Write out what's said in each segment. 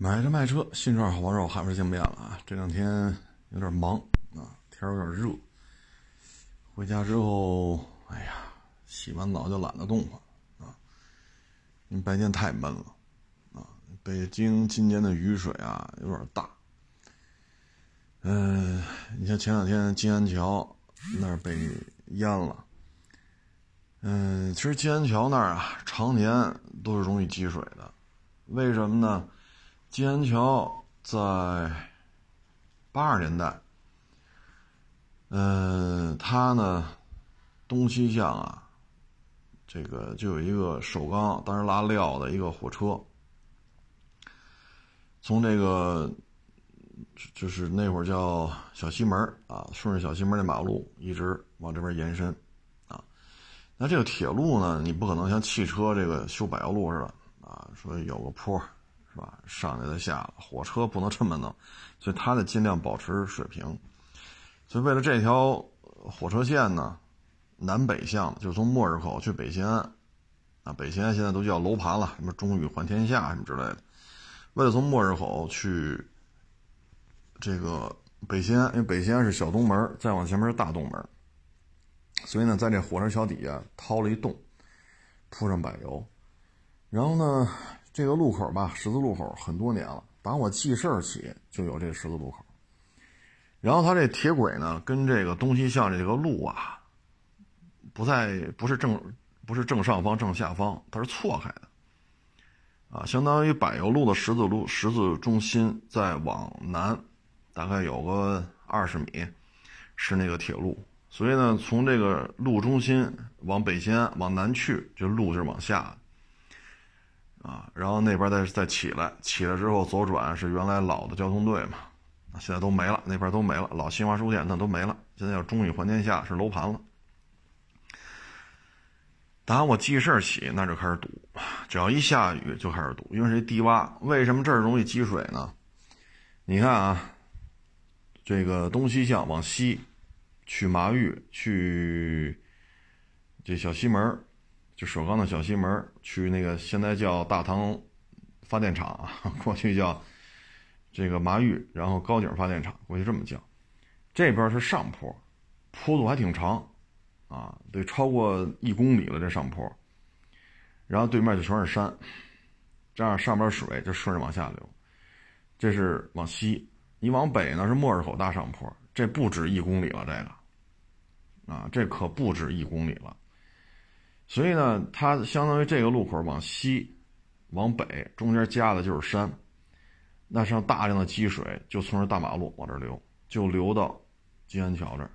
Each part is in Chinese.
买车卖车，新车好帮手，还是见面了啊！这两天有点忙啊，天有点热。回家之后，哎呀，洗完澡就懒得动了啊，因为白天太闷了啊。北京今年的雨水啊有点大。嗯，你像前两天金安桥那儿被淹了。嗯，其实金安桥那儿啊，常年都是容易积水的，为什么呢？金安桥在八十年代，嗯，它呢东西向啊，这个就有一个首钢，当时拉料的一个火车，从这个就是那会儿叫小西门啊，顺着小西门那马路一直往这边延伸啊。那这个铁路呢，你不可能像汽车这个修柏油路似的啊，说有个坡。吧？上来再下，火车不能这么弄，所以它得尽量保持水平。所以为了这条火车线呢，南北向，就从末日口去北新安，啊，北新安现在都叫楼盘了，什么中宇环天下什么之类的。为了从末日口去这个北新安，因为北新安是小东门，再往前面是大东门，所以呢，在这火车桥底下掏了一洞，铺上柏油，然后呢。这个路口吧，十字路口很多年了，打我记事儿起就有这十字路口。然后它这铁轨呢，跟这个东西向这个路啊，不在不是正不是正上方正下方，它是错开的，啊，相当于柏油路的十字路十字中心再往南，大概有个二十米，是那个铁路。所以呢，从这个路中心往北新安往南去，这路就是往下。啊，然后那边再再起来，起来之后左转是原来老的交通队嘛，现在都没了，那边都没了，老新华书店那都没了，现在叫中宇环天下是楼盘了。打我记事儿起，那就开始堵，只要一下雨就开始堵，因为是低洼。为什么这儿容易积水呢？你看啊，这个东西向往西去麻峪，去这小西门就首钢的小西门去那个现在叫大唐发电厂啊，过去叫这个麻峪，然后高井发电厂过去这么叫。这边是上坡，坡度还挺长啊，得超过一公里了这上坡。然后对面就全是山，这样上边水就顺着往下流。这是往西，你往北呢是莫尔口大上坡，这不止一公里了，这个啊，这可不止一公里了。所以呢，它相当于这个路口往西、往北，中间夹的就是山，那上大量的积水就从这大马路往这流，就流到金安桥这儿。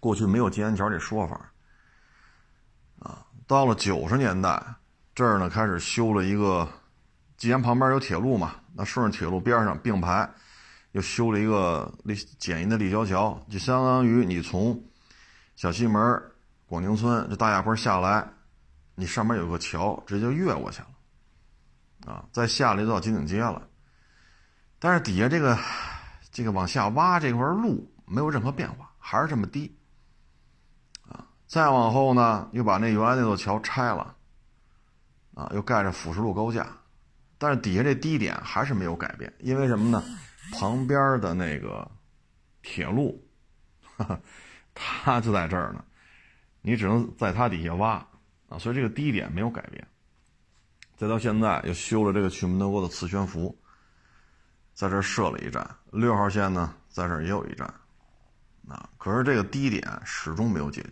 过去没有金安桥这说法，啊，到了九十年代，这儿呢开始修了一个，既然旁边有铁路嘛，那顺着铁路边上并排，又修了一个立简易的立交桥，就相当于你从小西门。广宁村这大垭坡下来，你上面有个桥，直接就越过去了，啊，再下来就到金顶街了。但是底下这个这个往下挖这块路没有任何变化，还是这么低，啊，再往后呢，又把那原来那座桥拆了，啊，又盖着辅石路高架，但是底下这低点还是没有改变，因为什么呢？旁边的那个铁路，它就在这儿呢。你只能在它底下挖啊，所以这个低点没有改变。再到现在又修了这个去门头沟的磁悬浮，在这设了一站。六号线呢，在这也有一站，啊，可是这个低点始终没有解决。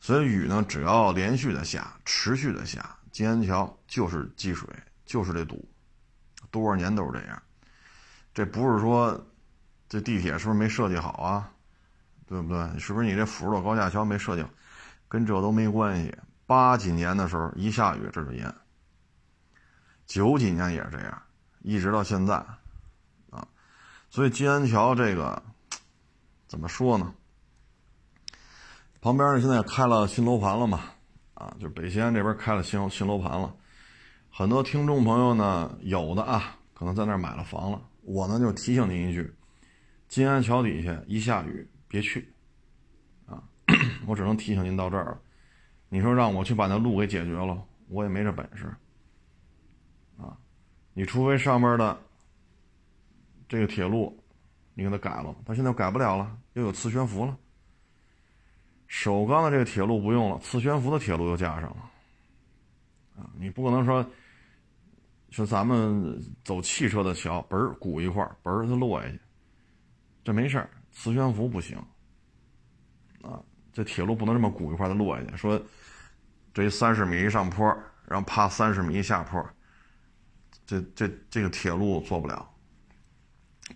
所以雨呢，只要连续的下，持续的下，金安桥就是积水，就是得堵，多少年都是这样。这不是说这地铁是不是没设计好啊？对不对？是不是你这辅路高架桥没设计？跟这都没关系。八几年的时候一下雨这就淹，九几年也是这样，一直到现在，啊，所以金安桥这个怎么说呢？旁边呢现在开了新楼盘了嘛，啊，就北西安这边开了新新楼盘了，很多听众朋友呢，有的啊可能在那儿买了房了。我呢就提醒您一句，金安桥底下一下雨。别去，啊！我只能提醒您到这儿了。你说让我去把那路给解决了，我也没这本事，啊！你除非上面的这个铁路你给它改了，它现在改不了了，又有磁悬浮了。首钢的这个铁路不用了，磁悬浮的铁路又加上了。啊，你不可能说，说咱们走汽车的桥，嘣儿鼓一块儿，嘣儿它落下去，这没事儿，磁悬浮不行。啊，这铁路不能这么鼓一块儿落下去。说这三十米一上坡，然后啪三十米一下坡，这这这个铁路做不了。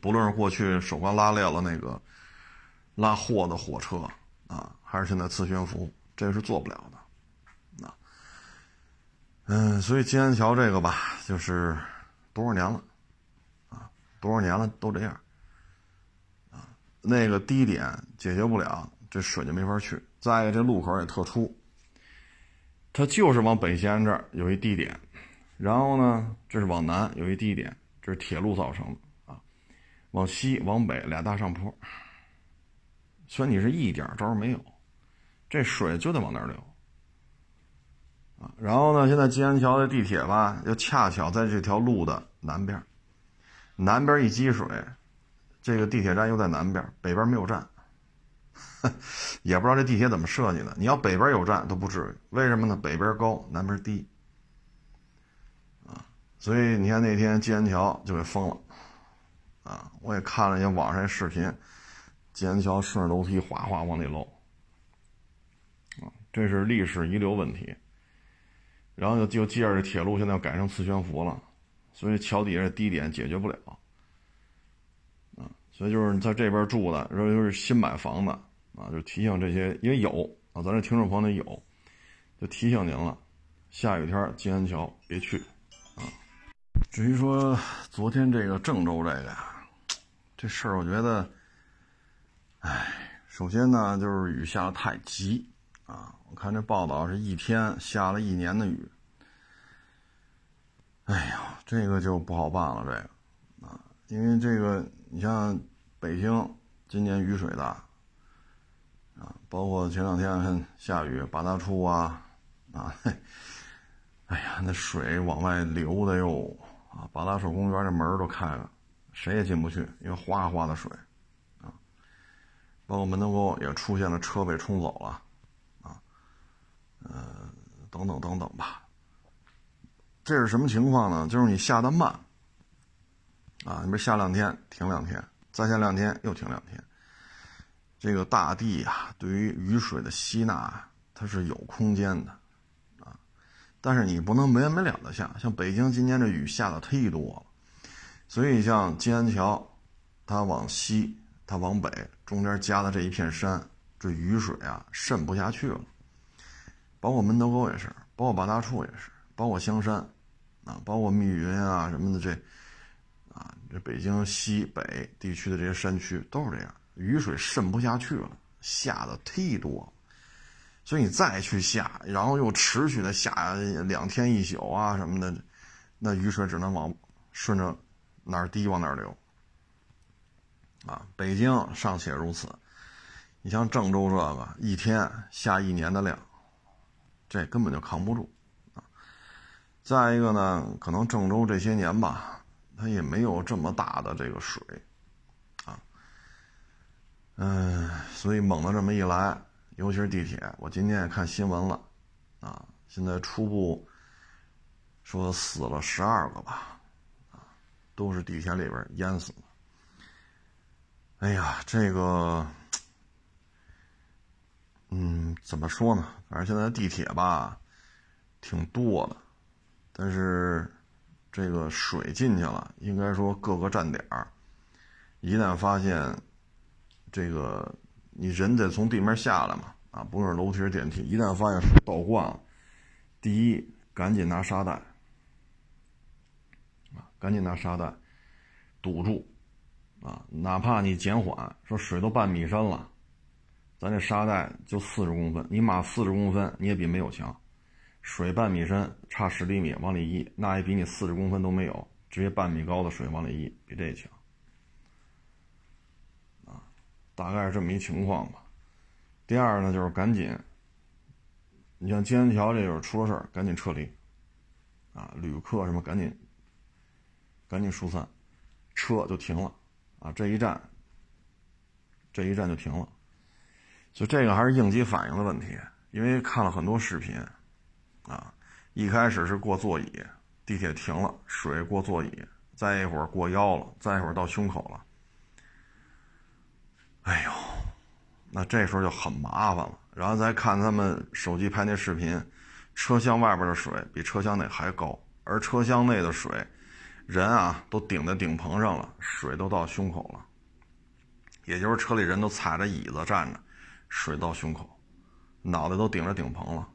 不论是过去手刮拉裂了那个拉货的火车啊，还是现在磁悬浮，这是做不了的。啊嗯，所以金安桥这个吧，就是多少年了，啊，多少年了都这样，那个低点解决不了，这水就没法去。再一个，这路口也特殊，它就是往北西安这儿有一低点，然后呢，这是往南有一低点，这是铁路造成的啊，往西往北俩大上坡，所以你是一点招没有，这水就得往那儿流。啊，然后呢？现在金安桥的地铁吧，又恰巧在这条路的南边，南边一积水，这个地铁站又在南边，北边没有站，也不知道这地铁怎么设计的。你要北边有站都不至于，为什么呢？北边高，南边低，啊，所以你看那天金安桥就给封了，啊，我也看了一下网上视频，金安桥顺着楼梯哗哗往里漏，啊，这是历史遗留问题。然后就就接着这铁路现在要改成磁悬浮了，所以桥底下低点解决不了，所以就是在这边住的，然后又是新买房的啊，就提醒这些，因为有啊，咱这听众朋友有，就提醒您了，下雨天金安桥别去，啊。至于说昨天这个郑州这个呀，这事儿我觉得，哎，首先呢就是雨下的太急啊。我看这报道是一天下了一年的雨，哎呀，这个就不好办了，这个啊，因为这个你像北京今年雨水大啊，包括前两天下雨八大处啊啊，哎呀，那水往外流的哟啊，八大处公园这门都开了，谁也进不去，因为哗哗的水啊，包括门头沟也出现了车被冲走了啊。呃，等等等等吧。这是什么情况呢？就是你下的慢，啊，你比如下两天停两天，再下两天又停两天。这个大地啊，对于雨水的吸纳，它是有空间的，啊，但是你不能没完没了的下。像北京今年这雨下的忒多了，所以像金安桥，它往西，它往北，中间夹的这一片山，这雨水啊渗不下去了。包括门头沟也是，包括八大处也是，包括香山，啊，包括密云啊什么的这，这北京西北地区的这些山区都是这样，雨水渗不下去了，下的忒多，所以你再去下，然后又持续的下两天一宿啊什么的，那雨水只能往顺着哪儿低往哪儿流，啊，北京尚且如此，你像郑州这个一天下一年的量。这根本就扛不住，啊！再一个呢，可能郑州这些年吧，它也没有这么大的这个水，啊，嗯，所以猛的这么一来，尤其是地铁，我今天也看新闻了，啊，现在初步说死了十二个吧，啊，都是地铁里边淹死的。哎呀，这个。嗯，怎么说呢？反正现在地铁吧，挺多的，但是这个水进去了，应该说各个站点儿，一旦发现这个你人得从地面下来嘛，啊，不是楼梯是电梯，一旦发现水倒灌了，第一赶紧拿沙袋，啊，赶紧拿沙袋堵住，啊，哪怕你减缓，说水都半米深了。咱这沙袋就四十公分，你码四十公分，你也比没有强。水半米深，差十厘米往里溢，那也比你四十公分都没有，直接半米高的水往里溢，比这强。啊，大概是这么一情况吧。第二呢，就是赶紧，你像金安桥这就是出了事儿，赶紧撤离。啊，旅客什么赶紧赶紧疏散，车就停了，啊，这一站，这一站就停了，所以这个还是应急反应的问题，因为看了很多视频，啊，一开始是过座椅，地铁停了，水过座椅，再一会儿过腰了，再一会儿到胸口了，哎呦，那这时候就很麻烦了，然后再看他们手机拍那视频，车厢外边的水比车厢内还高。而车厢内的水，人啊都顶在顶棚上了，水都到胸口了。也就是车里人都踩着椅子站着，水到胸口，脑袋都顶着顶棚了。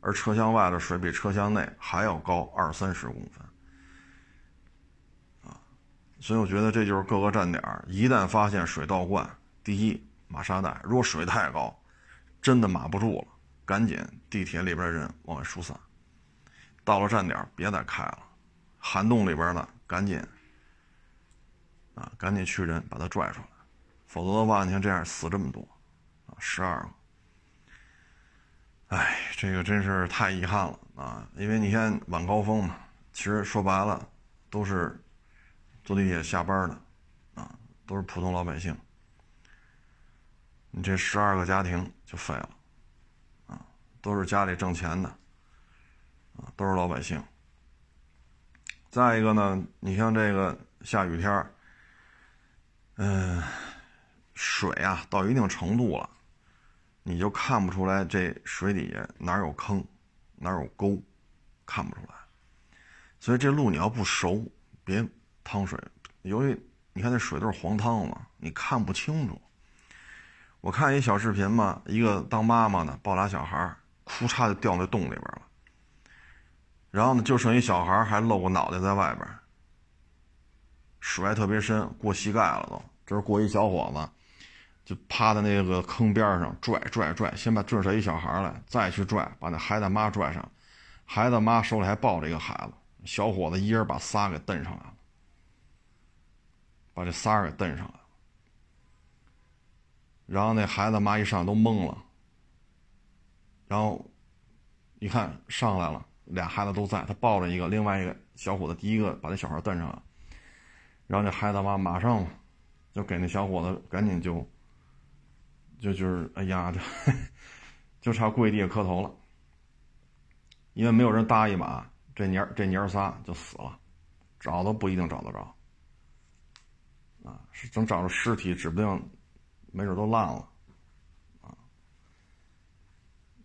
而车厢外的水比车厢内还要高二三十公分，啊，所以我觉得这就是各个站点一旦发现水倒灌，第一马沙袋，如果水太高，真的码不住了，赶紧地铁里边的人往外疏散。到了站点，别再开了。涵洞里边的，赶紧啊，赶紧去人把他拽出来，否则的话，你看这样死这么多啊，十二个。哎，这个真是太遗憾了啊！因为你看晚高峰嘛，其实说白了都是坐地铁下班的啊，都是普通老百姓。你这十二个家庭就废了啊，都是家里挣钱的啊。都是老百姓。再一个呢，你像这个下雨天嗯，水啊到一定程度了，你就看不出来这水底下哪有坑，哪有沟，看不出来。所以这路你要不熟，别趟水。由于你看那水都是黄汤嘛，你看不清楚。我看一小视频嘛，一个当妈妈的抱俩小孩，哭嚓就掉那洞里边了。然后呢，就剩一小孩还露个脑袋在外边，水还特别深，过膝盖了都。这是过一小伙子，就趴在那个坑边上拽拽拽，先把拽出一小孩来，再去拽，把那孩子妈拽上。孩子妈手里还抱着一个孩子，小伙子一人把仨给蹬上来了，把这仨给蹬上来了。然后那孩子妈一上都懵了，然后一看上来了。俩孩子都在，他抱着一个，另外一个小伙子，第一个把那小孩蹬上了，然后那孩子妈马上就给那小伙子赶紧就就就是哎呀，这就差跪地下磕头了，因为没有人搭一把，这娘这娘仨就死了，找都不一定找得着，啊，是等找着尸体，指不定没准都烂了，啊，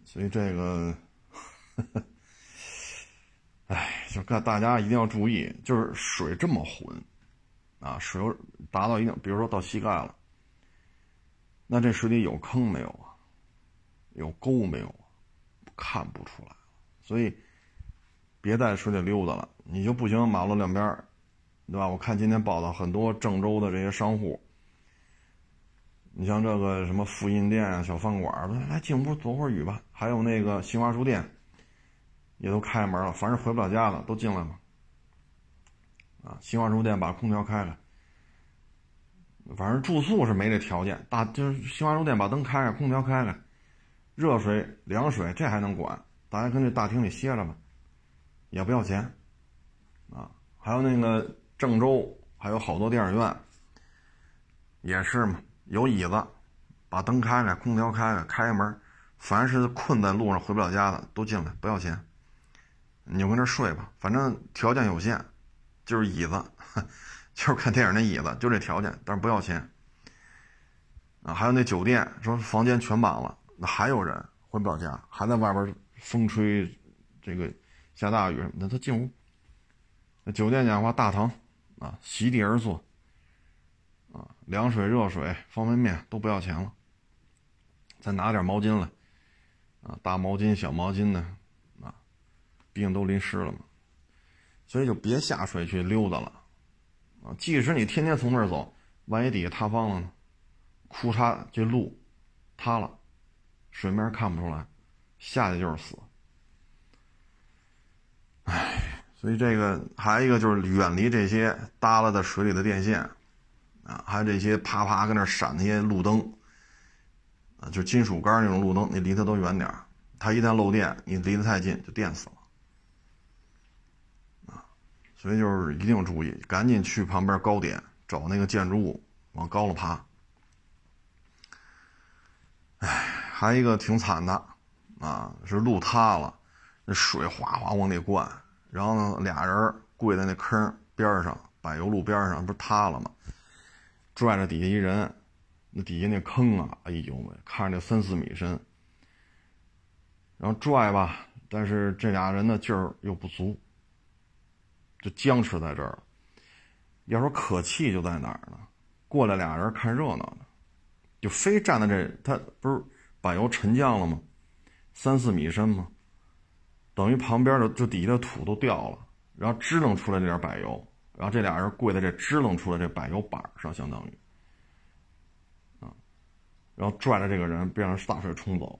所以这个。哎，就看大家一定要注意，就是水这么浑，啊，水达到一定，比如说到膝盖了，那这水里有坑没有啊？有沟没有啊？看不出来，所以别在水里溜达了。你就不行，马路两边，对吧？我看今天报道很多郑州的这些商户，你像这个什么复印店啊、小饭馆来来进屋躲会儿雨吧。还有那个新华书店。也都开门了，凡是回不了家的都进来吧。啊，新华书店把空调开开，反正住宿是没这条件。大就是新华书店把灯开开，空调开开，热水、凉水这还能管，大家跟这大厅里歇着吧，也不要钱。啊，还有那个郑州还有好多电影院，也是嘛，有椅子，把灯开开，空调开开，开门，凡是困在路上回不了家的都进来，不要钱。你就跟这睡吧，反正条件有限，就是椅子，就是看电影那椅子，就这条件，但是不要钱。啊，还有那酒店说房间全满了，那还有人回不了家，还在外边风吹，这个下大雨什么的，他进屋。那酒店讲话，大堂啊，席地而坐，啊，凉水、热水、方便面都不要钱了，再拿点毛巾来，啊，大毛巾、小毛巾的。毕竟都淋湿了嘛，所以就别下水去溜达了，啊！即使你天天从那儿走，万一底下塌方了呢？裤衩这路塌了，水面看不出来，下去就是死。唉，所以这个还有一个就是远离这些耷拉在水里的电线，啊，还有这些啪啪跟那闪那些路灯，啊，就金属杆那种路灯，你离它都远点它一旦漏电，你离得太近就电死了。所以就是一定注意，赶紧去旁边高点找那个建筑物，往高了爬。哎，还一个挺惨的，啊，是路塌了，那水哗哗往里灌，然后呢，俩人跪在那坑边上，柏油路边上，不是塌了吗？拽着底下一人，那底下那坑啊，哎呦喂，看着那三四米深。然后拽吧，但是这俩人的劲儿又不足，就僵持在这儿。要说可气就在哪儿呢？过来俩人看热闹的。就非站在这，他不是柏油沉降了吗？三四米深吗？等于旁边的就底下的土都掉了，然后支棱出来这点柏油，然后这俩人跪在这支棱出来这柏油板上，相当于啊，然后拽着这个人，别让大水冲走。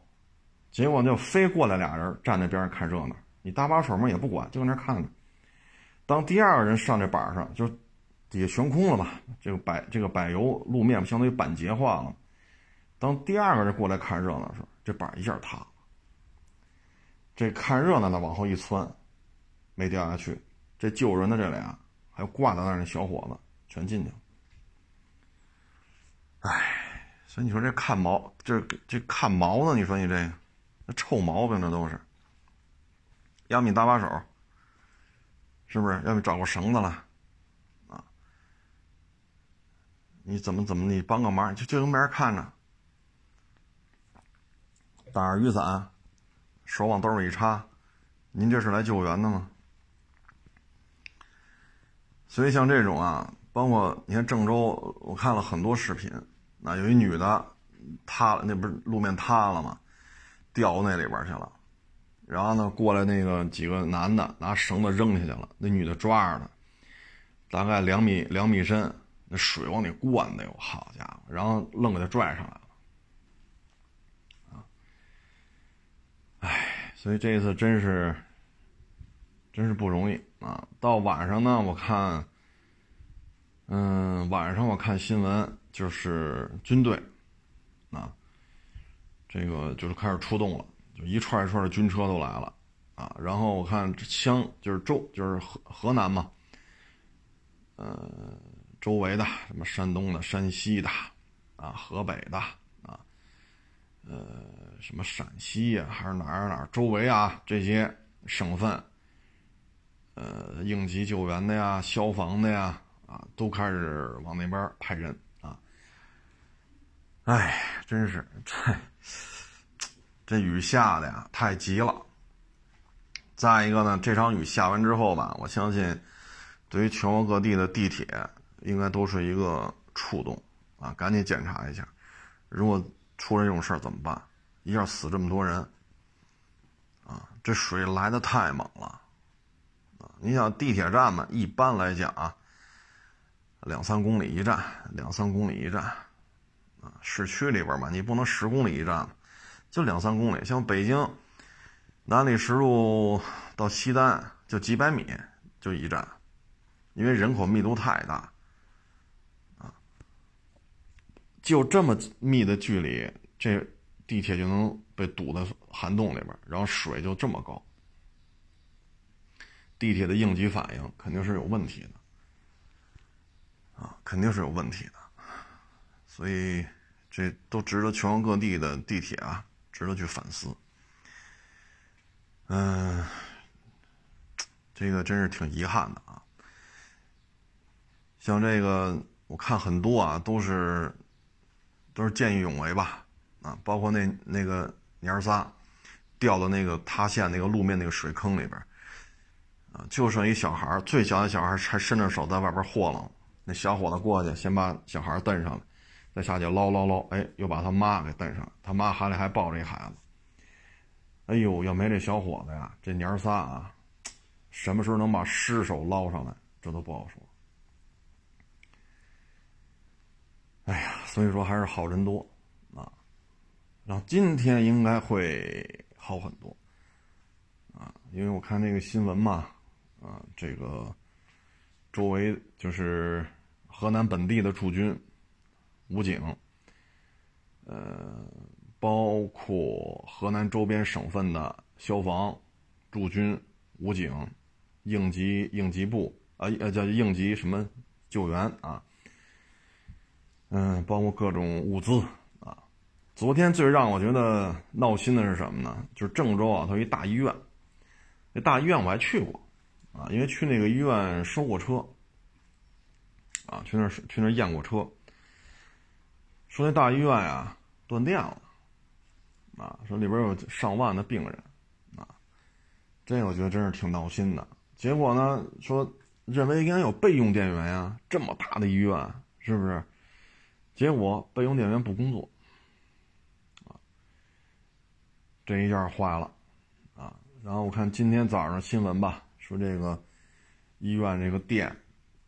结果就非过来俩人站在边上看热闹，你搭把手嘛也不管，就搁那看着。当第二个人上这板上，就底下悬空了嘛？这个柏这个柏油路面不相当于板结化了。当第二个人过来看热闹的时候，这板一下塌了。这看热闹的往后一窜，没掉下去。这救人的这俩，还有挂在那儿那小伙子，全进去了。哎，所以你说这看毛，这这看毛呢？你说你这，那臭毛病，这都是。要么你搭把手，是不是？要么找个绳子了，啊？你怎么怎么？你帮个忙，就就没人看着。打着雨伞，手往兜里一插，您这是来救援的吗？所以像这种啊，包括你看郑州，我看了很多视频，那有一女的塌了，那不是路面塌了吗？掉那里边去了，然后呢，过来那个几个男的拿绳子扔下去了，那女的抓着呢，大概两米两米深，那水往里灌的哟，好家伙，然后愣给他拽上来了。唉，所以这一次真是，真是不容易啊！到晚上呢，我看，嗯，晚上我看新闻，就是军队，啊，这个就是开始出动了，就一串一串的军车都来了，啊，然后我看这乡就是周就是河河南嘛，呃，周围的什么山东的、山西的，啊，河北的，啊，呃。什么陕西呀，还是哪儿哪儿周围啊？这些省份，呃，应急救援的呀，消防的呀，啊，都开始往那边派人啊。哎，真是这这雨下的呀，太急了。再一个呢，这场雨下完之后吧，我相信，对于全国各地的地铁，应该都是一个触动啊，赶紧检查一下，如果出了这种事儿怎么办？一下死这么多人，啊，这水来的太猛了，啊，你想地铁站嘛，一般来讲啊，两三公里一站，两三公里一站，啊，市区里边嘛，你不能十公里一站，就两三公里。像北京南礼士路到西单就几百米就一站，因为人口密度太大，啊，就这么密的距离，这。地铁就能被堵在涵洞里边，然后水就这么高，地铁的应急反应肯定是有问题的，啊，肯定是有问题的，所以这都值得全国各地的地铁啊，值得去反思。嗯，这个真是挺遗憾的啊。像这个，我看很多啊，都是都是见义勇为吧。啊，包括那那个娘儿仨掉到那个塌陷那个路面那个水坑里边啊，就剩一小孩最小的小孩还伸着手在外边和楞。那小伙子过去先把小孩蹬上来，再下去捞捞捞，哎，又把他妈给带上，他妈怀里还抱着一孩子。哎呦，要没这小伙子呀，这娘仨啊，什么时候能把尸首捞上来，这都不好说。哎呀，所以说还是好人多啊。然后今天应该会好很多，啊，因为我看那个新闻嘛，啊，这个周围就是河南本地的驻军、武警，呃，包括河南周边省份的消防、驻军、武警、应急应急部啊呃叫应急什么救援啊，嗯，包括各种物资啊。昨天最让我觉得闹心的是什么呢？就是郑州啊，它有一大医院，那大医院我还去过啊，因为去那个医院收过车啊，去那儿去那儿验过车，说那大医院呀断电了啊，说里边有上万的病人。啊这我觉得真是挺闹心的。结果呢，说认为应该有备用电源呀，这么大的医院是不是？结果备用电源不工作，啊，这一下坏了，啊。然后我看今天早上新闻吧，说这个医院这个电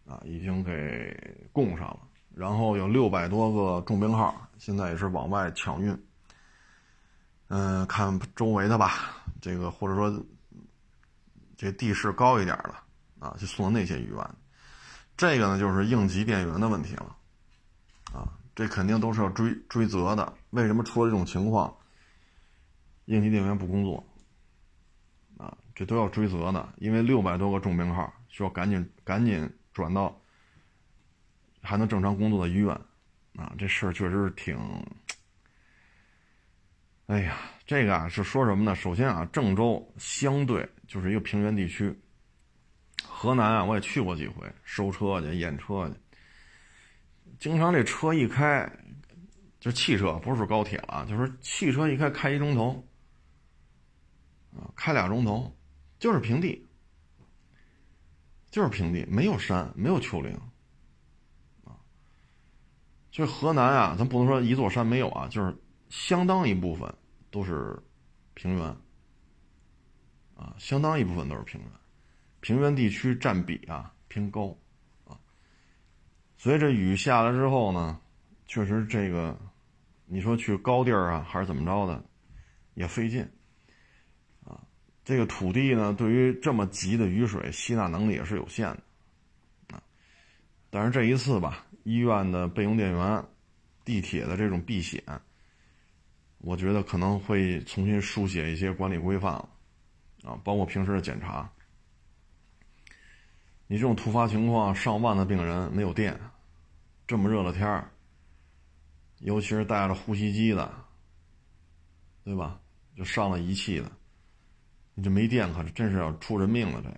啊已经给供上了，然后有六百多个重病号，现在也是往外抢运。嗯，看周围的吧，这个或者说。这地势高一点的啊，就送到那些医院。这个呢，就是应急电源的问题了，啊，这肯定都是要追追责的。为什么出了这种情况，应急电源不工作？啊，这都要追责的，因为六百多个重病号需要赶紧赶紧转到还能正常工作的医院，啊，这事儿确实是挺……哎呀，这个啊是说什么呢？首先啊，郑州相对。就是一个平原地区，河南啊，我也去过几回收车去验车去，经常这车一开，就汽车不是高铁了，就是汽车一开开一钟头，啊，开俩钟头，就是平地，就是平地，没有山，没有丘陵，就是河南啊，咱不能说一座山没有啊，就是相当一部分都是平原。啊，相当一部分都是平原，平原地区占比啊偏高，啊，所以这雨下来之后呢，确实这个，你说去高地儿啊还是怎么着的，也费劲，啊，这个土地呢对于这么急的雨水吸纳能力也是有限的，啊，但是这一次吧，医院的备用电源，地铁的这种避险，我觉得可能会重新书写一些管理规范。啊，包括平时的检查，你这种突发情况，上万的病人没有电，这么热的天儿，尤其是带着呼吸机的，对吧？就上了仪器的，你这没电，可真是要出人命了。这，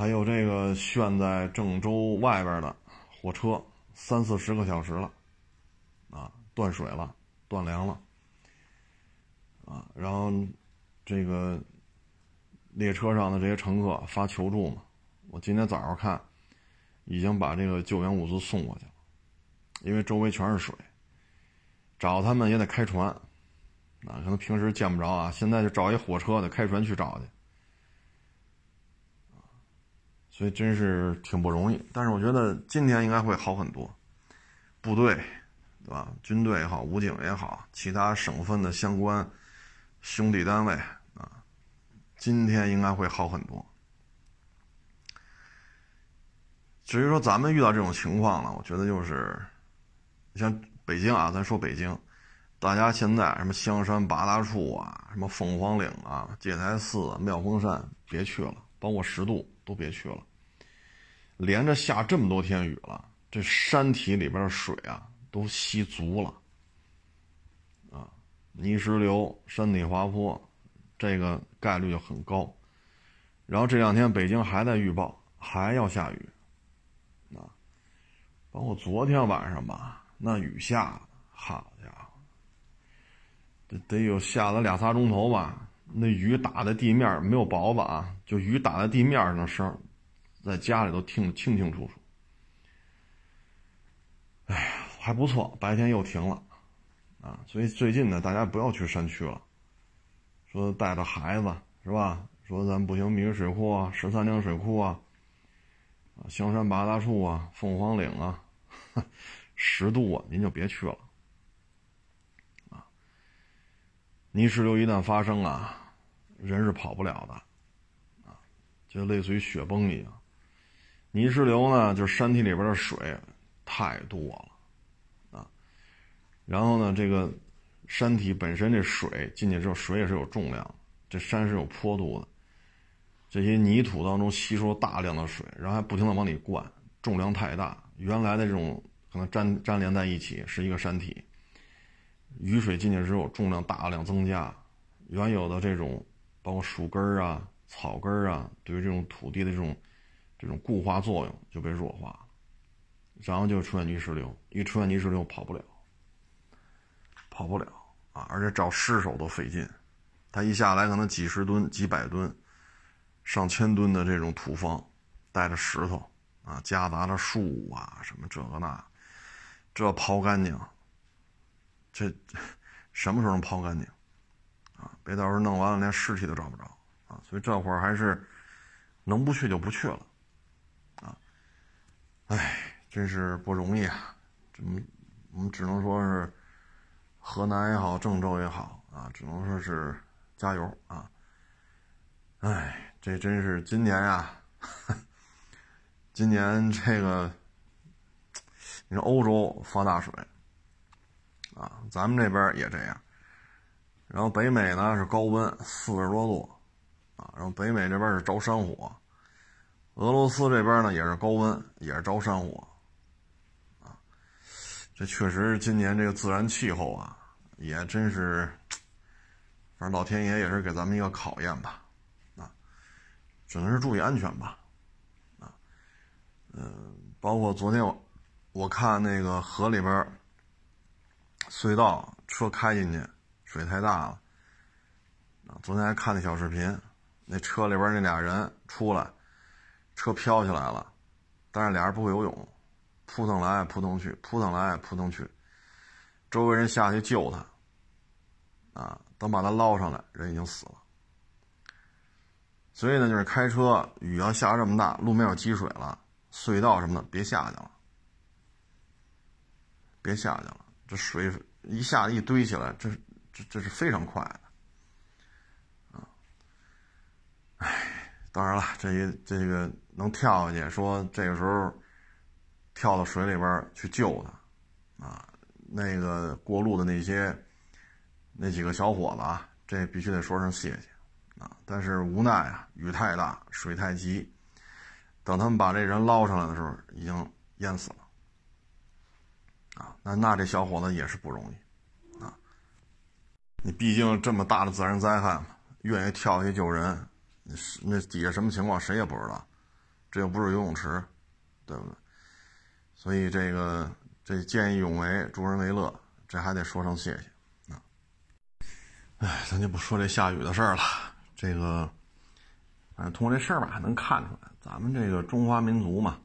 还有这个陷在郑州外边的火车，三四十个小时了，啊，断水了，断粮了。啊，然后，这个列车上的这些乘客发求助嘛，我今天早上看，已经把这个救援物资送过去了，因为周围全是水，找他们也得开船，啊，可能平时见不着啊，现在就找一火车得开船去找去，所以真是挺不容易。但是我觉得今天应该会好很多，部队，对吧？军队也好，武警也好，其他省份的相关。兄弟单位啊，今天应该会好很多。至于说咱们遇到这种情况了，我觉得就是，像北京啊，咱说北京，大家现在什么香山八大处啊，什么凤凰岭啊、戒台寺、妙峰山，别去了，包括十渡都别去了。连着下这么多天雨了，这山体里边的水啊都吸足了。啊泥石流、山体滑坡，这个概率就很高。然后这两天北京还在预报，还要下雨，啊，包括昨天晚上吧，那雨下，好家伙，得得有下了俩仨钟头吧。那雨打在地面没有雹子啊，就雨打在地面上的声，在家里都听得清清楚楚。哎呀，还不错，白天又停了。啊，所以最近呢，大家不要去山区了。说带着孩子是吧？说咱不行，密云水库啊，十三陵水库啊，啊，香山八大处啊，凤凰岭啊，十渡啊，您就别去了。啊，泥石流一旦发生啊，人是跑不了的，啊，就类似于雪崩一样。泥石流呢，就是山体里边的水太多了啊。然后呢，这个山体本身这水进去之后，水也是有重量，这山是有坡度的，这些泥土当中吸收大量的水，然后还不停的往里灌，重量太大，原来的这种可能粘粘连在一起是一个山体，雨水进去之后重量大量增加，原有的这种包括树根啊、草根啊，对于这种土地的这种这种固化作用就被弱化了，然后就出现泥石流，一出现泥石流跑不了，跑不了啊，而且找尸首都费劲。它一下来可能几十吨、几百吨、上千吨的这种土方，带着石头啊，夹杂着树啊，什么这个那，这刨干净，这什么时候能刨干净啊？别到时候弄完了连尸体都找不着啊！所以这会儿还是能不去就不去了！哎，真是不容易啊！这么我们只能说是河南也好，郑州也好啊，只能说是。加油啊！哎，这真是今年呀，今年这个，你说欧洲发大水啊，咱们这边也这样。然后北美呢是高温四十多度啊，然后北美这边是着山火，俄罗斯这边呢也是高温，也是着山火啊。这确实今年这个自然气候啊，也真是。反正老天爷也是给咱们一个考验吧，啊，只能是注意安全吧，啊，嗯，包括昨天我我看那个河里边隧道车开进去，水太大了，啊，昨天还看那小视频，那车里边那俩人出来，车飘起来了，但是俩人不会游泳，扑腾来扑腾去，扑腾来扑腾去，周围人下去救他，啊。等把他捞上来，人已经死了。所以呢，就是开车，雨要下这么大，路面有积水了，隧道什么的，别下去了，别下去了。这水一下一堆起来，这这这是非常快的，啊，哎，当然了，这也这个能跳下去，说这个时候跳到水里边去救他，啊，那个过路的那些。那几个小伙子啊，这必须得说声谢谢啊！但是无奈啊，雨太大，水太急，等他们把这人捞上来的时候，已经淹死了啊！那那这小伙子也是不容易啊！你毕竟这么大的自然灾害嘛，愿意跳下去救人，那底下什么情况谁也不知道，这又不是游泳池，对不对？所以这个这见义勇为，助人为乐，这还得说声谢谢啊。哎，咱就不说这下雨的事儿了。这个，反正通过这事儿吧，能看出来，咱们这个中华民族嘛，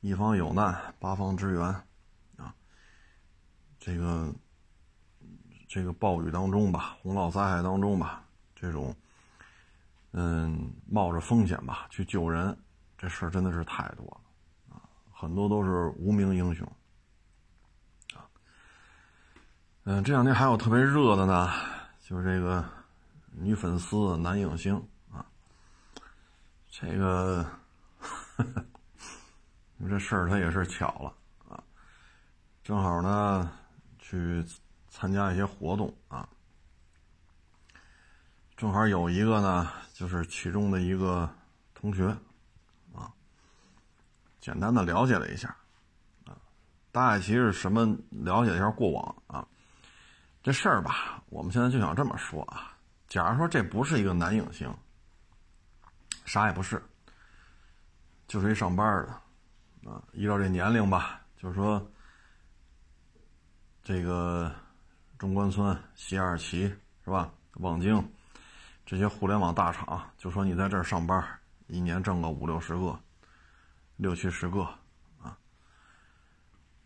一方有难，八方支援，啊，这个，这个暴雨当中吧，洪涝灾害当中吧，这种，嗯，冒着风险吧去救人，这事儿真的是太多了，啊，很多都是无名英雄，啊，嗯，这两天还有特别热的呢。就是这个女粉丝男影星啊，这个你 这事儿他也是巧了啊，正好呢去参加一些活动啊，正好有一个呢就是其中的一个同学，简单的了解了一下啊，大概其实什么了解一下过往啊。这事儿吧，我们现在就想这么说啊。假如说这不是一个男影星，啥也不是，就是一上班的，啊，依照这年龄吧，就是说，这个中关村、西二旗是吧？望京这些互联网大厂，就说你在这儿上班，一年挣个五六十个、六七十个，啊，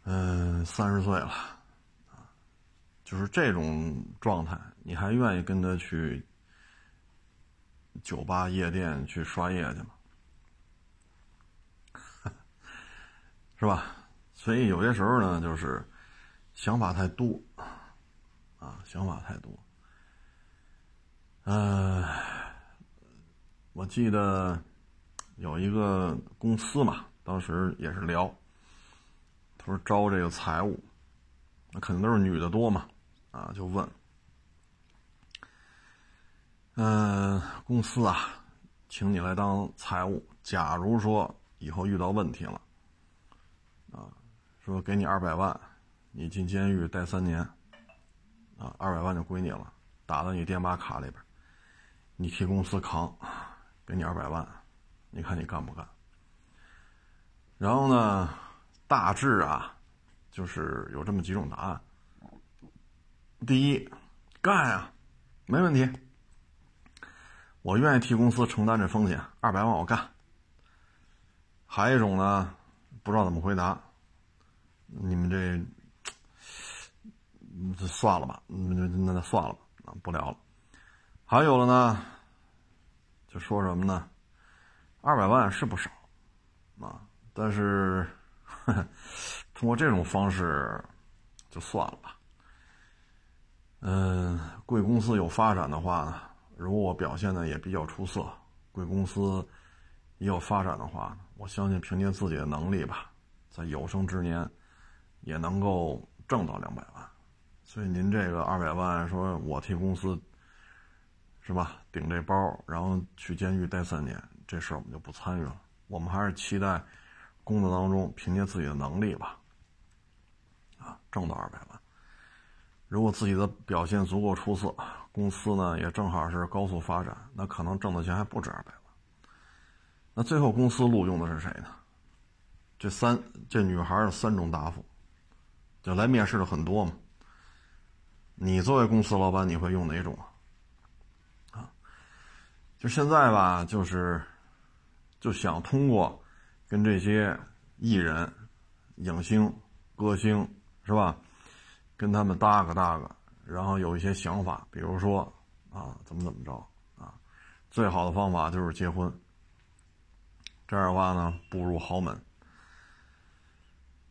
嗯，三十岁了。就是这种状态，你还愿意跟他去酒吧、夜店去刷夜去吗？是吧？所以有些时候呢，就是想法太多啊，想法太多。嗯，我记得有一个公司嘛，当时也是聊，他说招这个财务，那肯定都是女的多嘛。啊，就问，嗯，公司啊，请你来当财务。假如说以后遇到问题了，啊，说给你二百万，你进监狱待三年，啊，二百万就归你了，打到你爹妈卡里边，你替公司扛，给你二百万，你看你干不干？然后呢，大致啊，就是有这么几种答案。第一，干呀，没问题，我愿意替公司承担这风险，二百万我干。还有一种呢，不知道怎么回答，你们这，算了吧，那那算了吧，不聊了。还有了呢，就说什么呢？二百万是不少，啊，但是通过这种方式就算了吧。嗯，贵公司有发展的话呢，如果我表现的也比较出色，贵公司也有发展的话。我相信凭借自己的能力吧，在有生之年也能够挣到两百万。所以您这个二百万，说我替公司是吧顶这包，然后去监狱待三年，这事儿我们就不参与了。我们还是期待工作当中凭借自己的能力吧，啊，挣到二百万。如果自己的表现足够出色，公司呢也正好是高速发展，那可能挣的钱还不止二百万。那最后公司录用的是谁呢？这三这女孩的三种答复，就来面试的很多嘛。你作为公司老板，你会用哪种啊？啊，就现在吧，就是就想通过跟这些艺人、影星、歌星是吧，跟他们搭个搭个，然后有一些想法，比如说啊，怎么怎么着啊，最好的方法就是结婚。这样的话呢，步入豪门。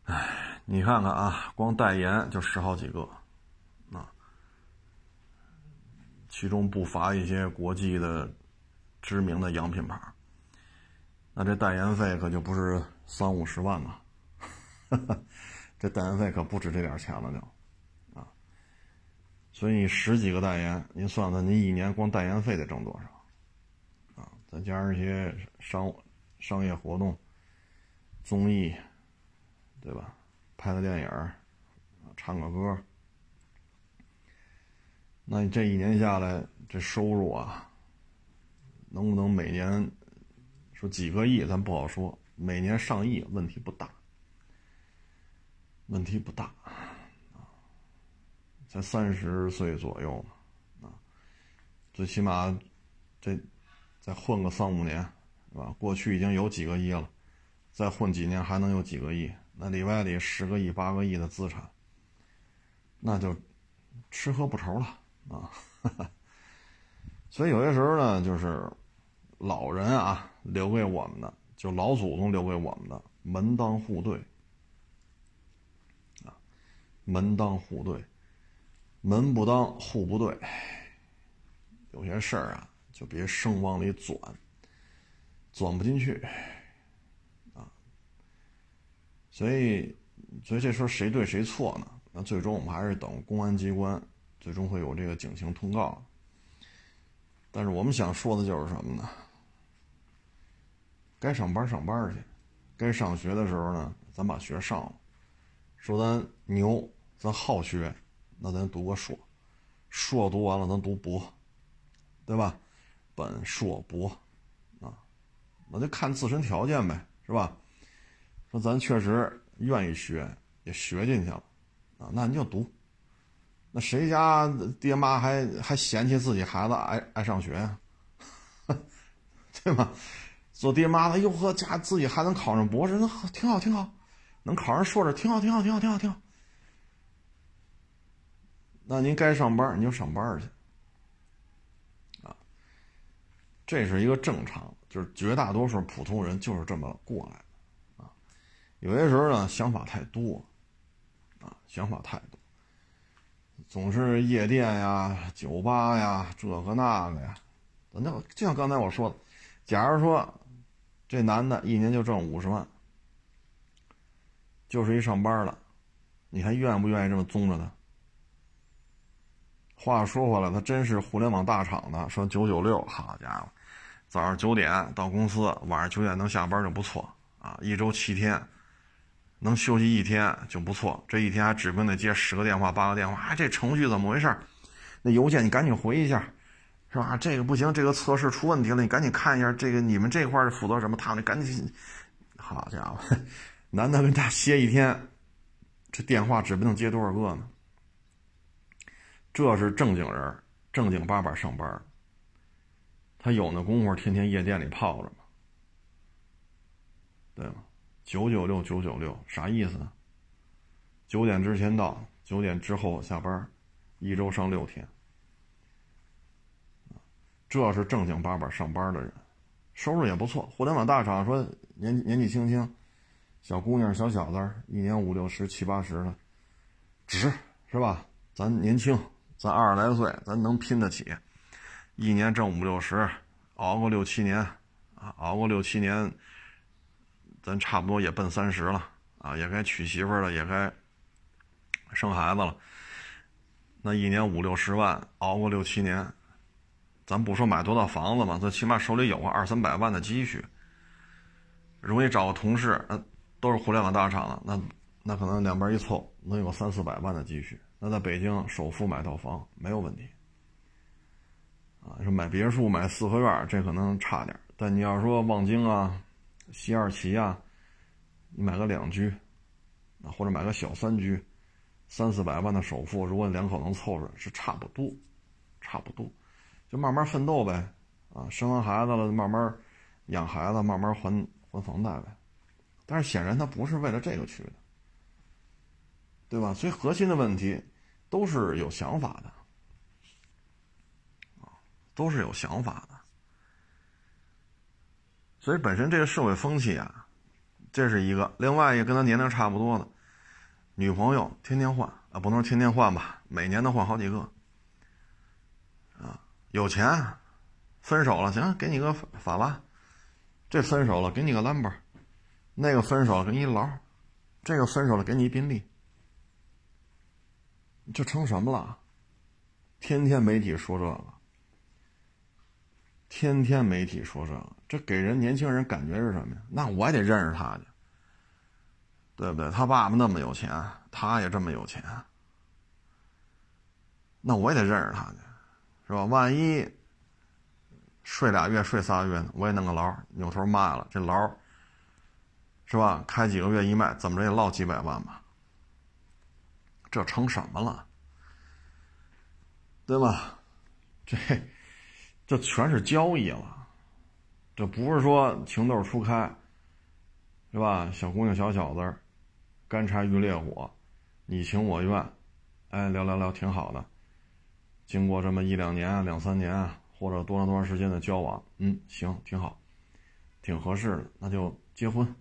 哎，你看看啊，光代言就十好几个，啊，其中不乏一些国际的知名的洋品牌。那这代言费可就不是三五十万了，这代言费可不止这点钱了就，啊，所以你十几个代言，您算算，您一年光代言费得挣多少？啊，再加上一些商。商业活动、综艺，对吧？拍个电影唱个歌，那你这一年下来，这收入啊，能不能每年说几个亿？咱不好说。每年上亿，问题不大，问题不大啊。才三十岁左右嘛，啊，最起码这再混个三五年。是吧？过去已经有几个亿了，再混几年还能有几个亿？那里外里十个亿、八个亿的资产，那就吃喝不愁了啊！所以有些时候呢，就是老人啊留给我们的，就老祖宗留给我们的门当户对啊，门当户对，门不当户不对，有些事儿啊就别生往里钻。钻不进去，啊，所以，所以这时候谁对谁错呢？那最终我们还是等公安机关最终会有这个警情通告。但是我们想说的就是什么呢？该上班上班去，该上学的时候呢，咱把学上了。说咱牛，咱好学，那咱读个硕，硕读完了咱读博，对吧？本硕博。啊那就看自身条件呗，是吧？说咱确实愿意学，也学进去了，啊，那你就读。那谁家爹妈还还嫌弃自己孩子爱爱上学呀？对吧？做爹妈的，哟呵，家自己还能考上博士，那挺好挺好，能考上硕士，挺好挺好挺好挺好挺好。那您该上班，您就上班去，啊，这是一个正常。就是绝大多数普通人就是这么过来的，啊，有些时候呢想法太多，啊，想法太多，总是夜店呀、酒吧呀，这个那个呀，那就像刚才我说的，假如说这男的一年就挣五十万，就是一上班的，你还愿不愿意这么宗着他？话说回来，他真是互联网大厂的，说九九六，好家伙！早上九点到公司，晚上九点能下班就不错啊！一周七天，能休息一天就不错。这一天还指不定得接十个电话、八个电话，哎，这程序怎么回事？那邮件你赶紧回一下，是吧？这个不行，这个测试出问题了，你赶紧看一下。这个你们这块负责什么？他们赶紧，好家伙，难得跟他歇一天，这电话指不定接多少个呢？这是正经人，正经八百上班。他有那功夫天天夜店里泡着吗？对吗？九九六九九六啥意思呢？九点之前到，九点之后下班，一周上六天。这是正经八百上班的人，收入也不错。互联网大厂说年纪年纪轻轻，小姑娘小小子，一年五六十七八十的，值是吧？咱年轻，咱二十来岁，咱能拼得起。一年挣五六十，熬个六七年，啊，熬个六七年，咱差不多也奔三十了，啊，也该娶媳妇了，也该生孩子了。那一年五六十万，熬个六七年，咱不说买多套房子嘛，最起码手里有个二三百万的积蓄。容易找个同事，那都是互联网大厂的，那那可能两边一凑，能有三四百万的积蓄。那在北京首付买套房没有问题。啊，说买别墅、买四合院，这可能差点但你要说望京啊、西二旗啊，你买个两居，啊或者买个小三居，三四百万的首付，如果两口能凑出来，是差不多，差不多，就慢慢奋斗呗。啊，生完孩子了，慢慢养孩子，慢慢还还房贷呗。但是显然他不是为了这个去的，对吧？所以核心的问题都是有想法的。都是有想法的，所以本身这个社会风气啊，这是一个。另外一个跟他年龄差不多的，女朋友天天换啊，不能天天换吧，每年都换好几个。有钱，分手了行，给你个法拉，这分手了给你个兰博，那个分手了给你劳，这个分手了给你宾利，这成什么了？天天媒体说这个。天天媒体说这个，这给人年轻人感觉是什么呀？那我也得认识他去，对不对？他爸爸那么有钱，他也这么有钱，那我也得认识他去，是吧？万一睡俩月、睡仨月呢？我也弄个牢，扭头卖了这牢，是吧？开几个月一卖，怎么着也落几百万吧？这成什么了？对吧？这。这全是交易了，这不是说情窦初开，是吧？小姑娘、小小子，干柴遇烈火，你情我愿，哎，聊聊聊，挺好的。经过这么一两年、两三年，或者多长多长时间的交往，嗯，行，挺好，挺合适的，那就结婚、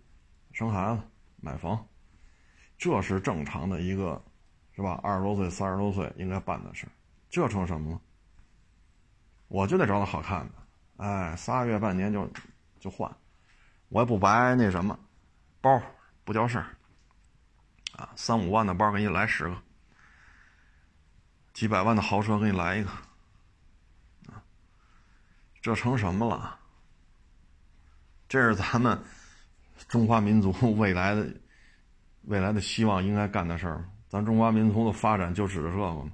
生孩子、买房，这是正常的一个，是吧？二十多岁、三十多岁应该办的事，这成什么了？我就得找个好看的，哎，仨月半年就就换，我也不白那什么，包不叫事儿，啊，三五万的包给你来十个，几百万的豪车给你来一个，这成什么了？这是咱们中华民族 未来的未来的希望应该干的事儿咱中华民族的发展就指着这个吗？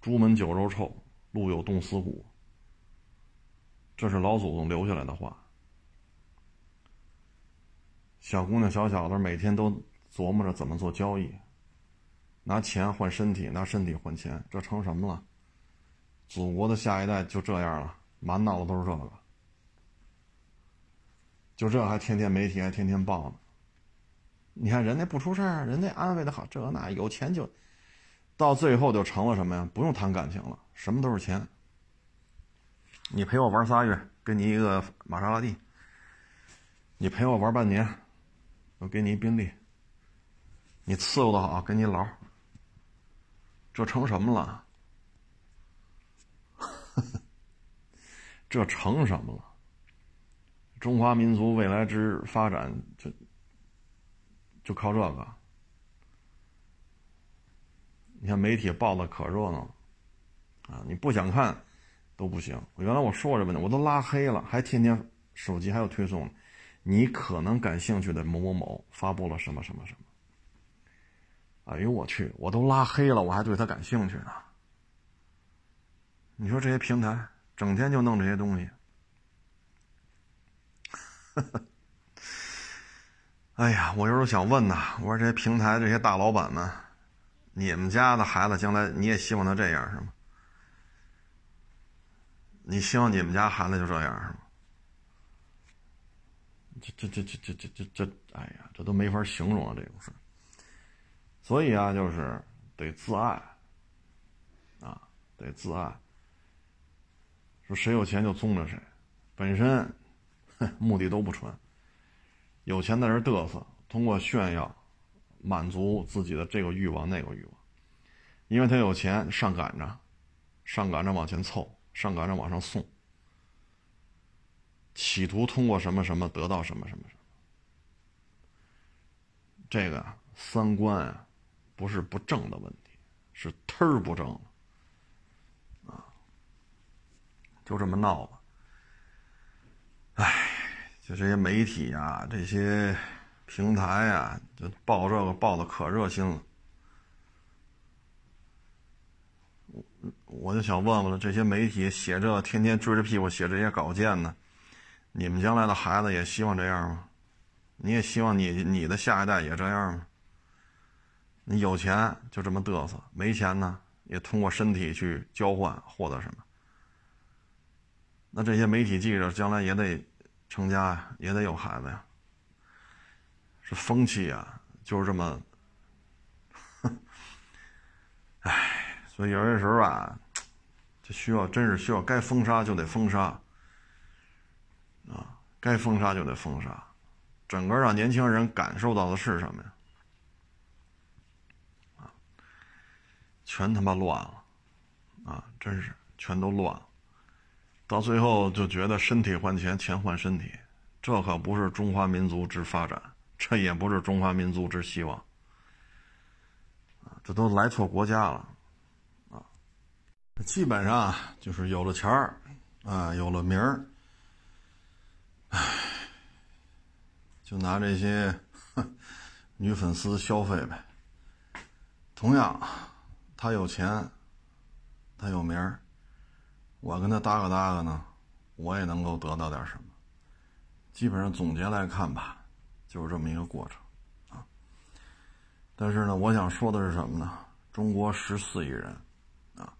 朱门酒肉臭，路有冻死骨。这是老祖宗留下来的话。小姑娘、小小子每天都琢磨着怎么做交易，拿钱换身体，拿身体换钱，这成什么了？祖国的下一代就这样了，满脑子都是这个。就这还天天媒体还天天报呢。你看人家不出事儿，人家安慰的好，这那有钱就。到最后就成了什么呀？不用谈感情了，什么都是钱。你陪我玩仨月，给你一个玛莎拉蒂；你陪我玩半年，我给你一宾利。你伺候的好，给你劳。这成什么了？这成什么了？中华民族未来之发展，就就靠这个。你看媒体报的可热闹了，啊！你不想看都不行。原来我说过这问题，我都拉黑了，还天天手机还有推送，你可能感兴趣的某某某发布了什么什么什么。哎呦我去，我都拉黑了，我还对他感兴趣呢。你说这些平台整天就弄这些东西，哎呀，我有时候想问呐，我说这些平台这些大老板们，你们家的孩子将来你也希望他这样是吗？你希望你们家孩子就这样是吗？这这这这这这这这，哎呀，这都没法形容啊，这种事。所以啊，就是得自爱，啊，得自爱。说谁有钱就纵着谁，本身目的都不纯。有钱的人嘚瑟，通过炫耀满足自己的这个欲望那个欲望，因为他有钱上赶着，上赶着往前凑，上赶着往上送，企图通过什么什么得到什么什么什么。这个三观啊。不是不正的问题，是忒儿不正，啊，就这么闹吧。唉，就这些媒体啊，这些平台啊，就报这个报的可热心了。我我就想问问了，这些媒体写这天天追着屁股写这些稿件呢，你们将来的孩子也希望这样吗？你也希望你你的下一代也这样吗？你有钱就这么嘚瑟，没钱呢也通过身体去交换获得什么？那这些媒体记者将来也得成家呀，也得有孩子呀。是风气啊，就是这么。唉，所以有些时候啊，就需要真是需要该封杀就得封杀啊，该封杀就得封杀。整个让年轻人感受到的是什么呀？全他妈乱了，啊，真是全都乱了。到最后就觉得身体换钱，钱换身体，这可不是中华民族之发展，这也不是中华民族之希望，啊，这都来错国家了，啊，基本上就是有了钱儿，啊，有了名儿，唉，就拿这些 女粉丝消费呗，同样。他有钱，他有名儿，我跟他搭个搭个呢，我也能够得到点什么。基本上总结来看吧，就是这么一个过程啊。但是呢，我想说的是什么呢？中国十四亿人啊，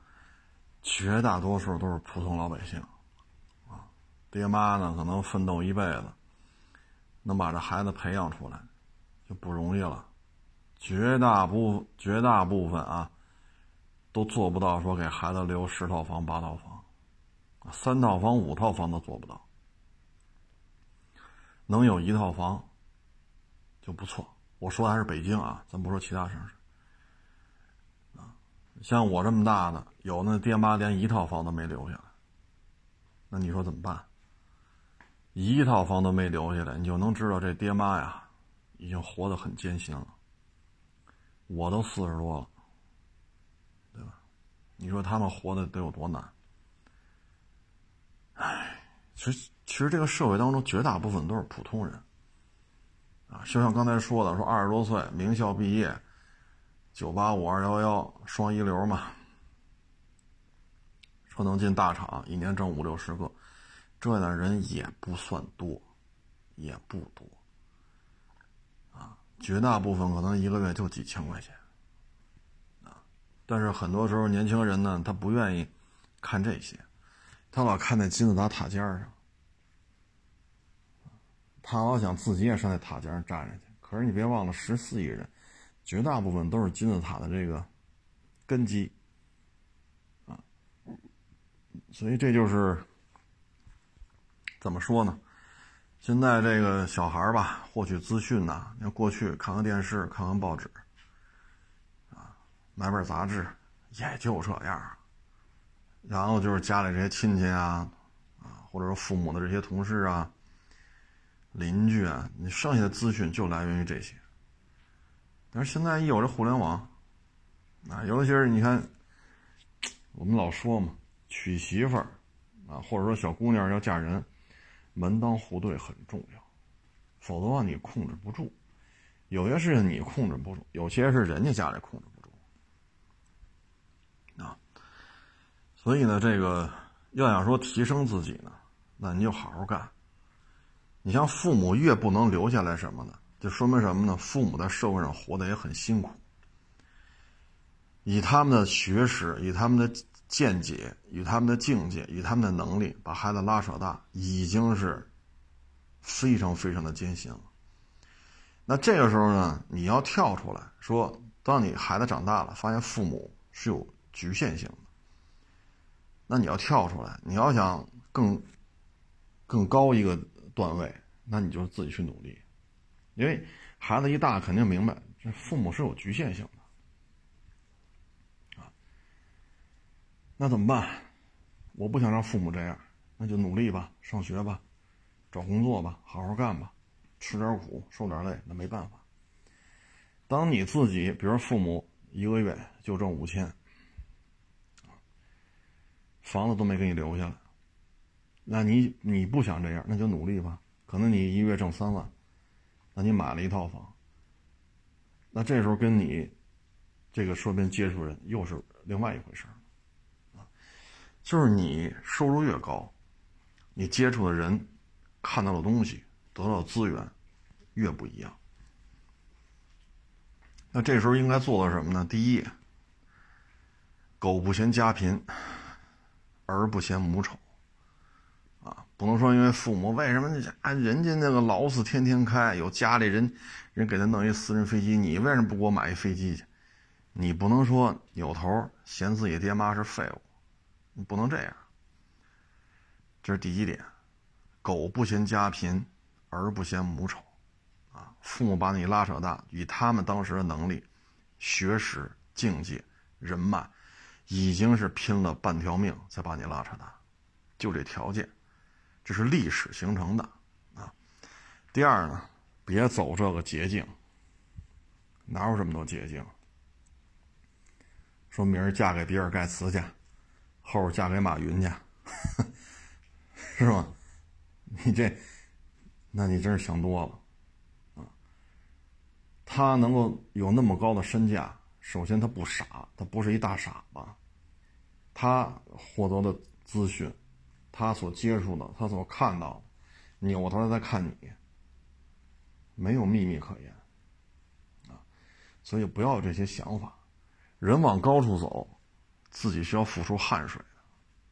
绝大多数都是普通老百姓啊，爹妈呢可能奋斗一辈子，能把这孩子培养出来就不容易了。绝大部绝大部分啊。都做不到说给孩子留十套房八套房，三套房五套房都做不到，能有一套房就不错。我说的还是北京啊，咱不说其他城市。啊，像我这么大的，有那爹妈连一套房都没留下来，那你说怎么办？一套房都没留下来，你就能知道这爹妈呀，已经活得很艰辛了。我都四十多了。你说他们活的得有多难？唉，其实其实这个社会当中绝大部分都是普通人，啊，就像刚才说的，说二十多岁名校毕业，九八五二幺幺双一流嘛，说能进大厂，一年挣五六十个，这样的人也不算多，也不多，啊，绝大部分可能一个月就几千块钱。但是很多时候，年轻人呢，他不愿意看这些，他老看那金字塔塔尖上，他老想自己也上那塔尖上站着去。可是你别忘了，十四亿人，绝大部分都是金字塔的这个根基啊。所以这就是怎么说呢？现在这个小孩吧，获取资讯呐，你看过去看看电视，看看报纸。买本杂志，也就这样。然后就是家里这些亲戚啊，啊，或者说父母的这些同事啊、邻居啊，你剩下的资讯就来源于这些。但是现在一有这互联网，啊，尤其是你看，我们老说嘛，娶媳妇儿啊，或者说小姑娘要嫁人，门当户对很重要，否则话你控制不住。有些事情你控制不住，有些是人家家里控制不住啊。所以呢，这个要想说提升自己呢，那你就好好干。你像父母越不能留下来什么呢？就说明什么呢？父母在社会上活得也很辛苦，以他们的学识，以他们的见解，以他们的境界，以他们的能力，把孩子拉扯大，已经是非常非常的艰辛了。那这个时候呢，你要跳出来说，当你孩子长大了，发现父母是有局限性的，那你要跳出来，你要想更更高一个段位，那你就自己去努力。因为孩子一大，肯定明白这父母是有局限性的，啊，那怎么办？我不想让父母这样，那就努力吧，上学吧，找工作吧，好好干吧，吃点苦，受点累，那没办法。当你自己，比如父母一个月就挣五千，房子都没给你留下来，那你你不想这样，那就努力吧，可能你一个月挣三万。那你买了一套房，那这时候跟你这个说边接触人又是另外一回事啊，就是你收入越高，你接触的人看到的东西、得到的资源越不一样。那这时候应该做的什么呢？第一，狗不嫌家贫，儿不嫌母丑。啊不能说因为父母为什么家？人家那个劳斯天天开，有家里人，人给他弄一私人飞机，你为什么不给我买一飞机去？你不能说扭头嫌自己爹妈是废物，你不能这样。这是第一点，狗不嫌家贫，儿不嫌母丑，啊，父母把你拉扯大，以他们当时的能力、学识、境界、人脉，已经是拼了半条命才把你拉扯大，就这条件。这是历史形成的，啊，第二呢，别走这个捷径。哪有这么多捷径？说明儿嫁给比尔盖茨去，后儿嫁给马云去，是吗？你这，那你真是想多了，啊。他能够有那么高的身价，首先他不傻，他不是一大傻子，他获得的资讯。他所接触的，他所看到的，扭头在看你，没有秘密可言，啊，所以不要有这些想法。人往高处走，自己需要付出汗水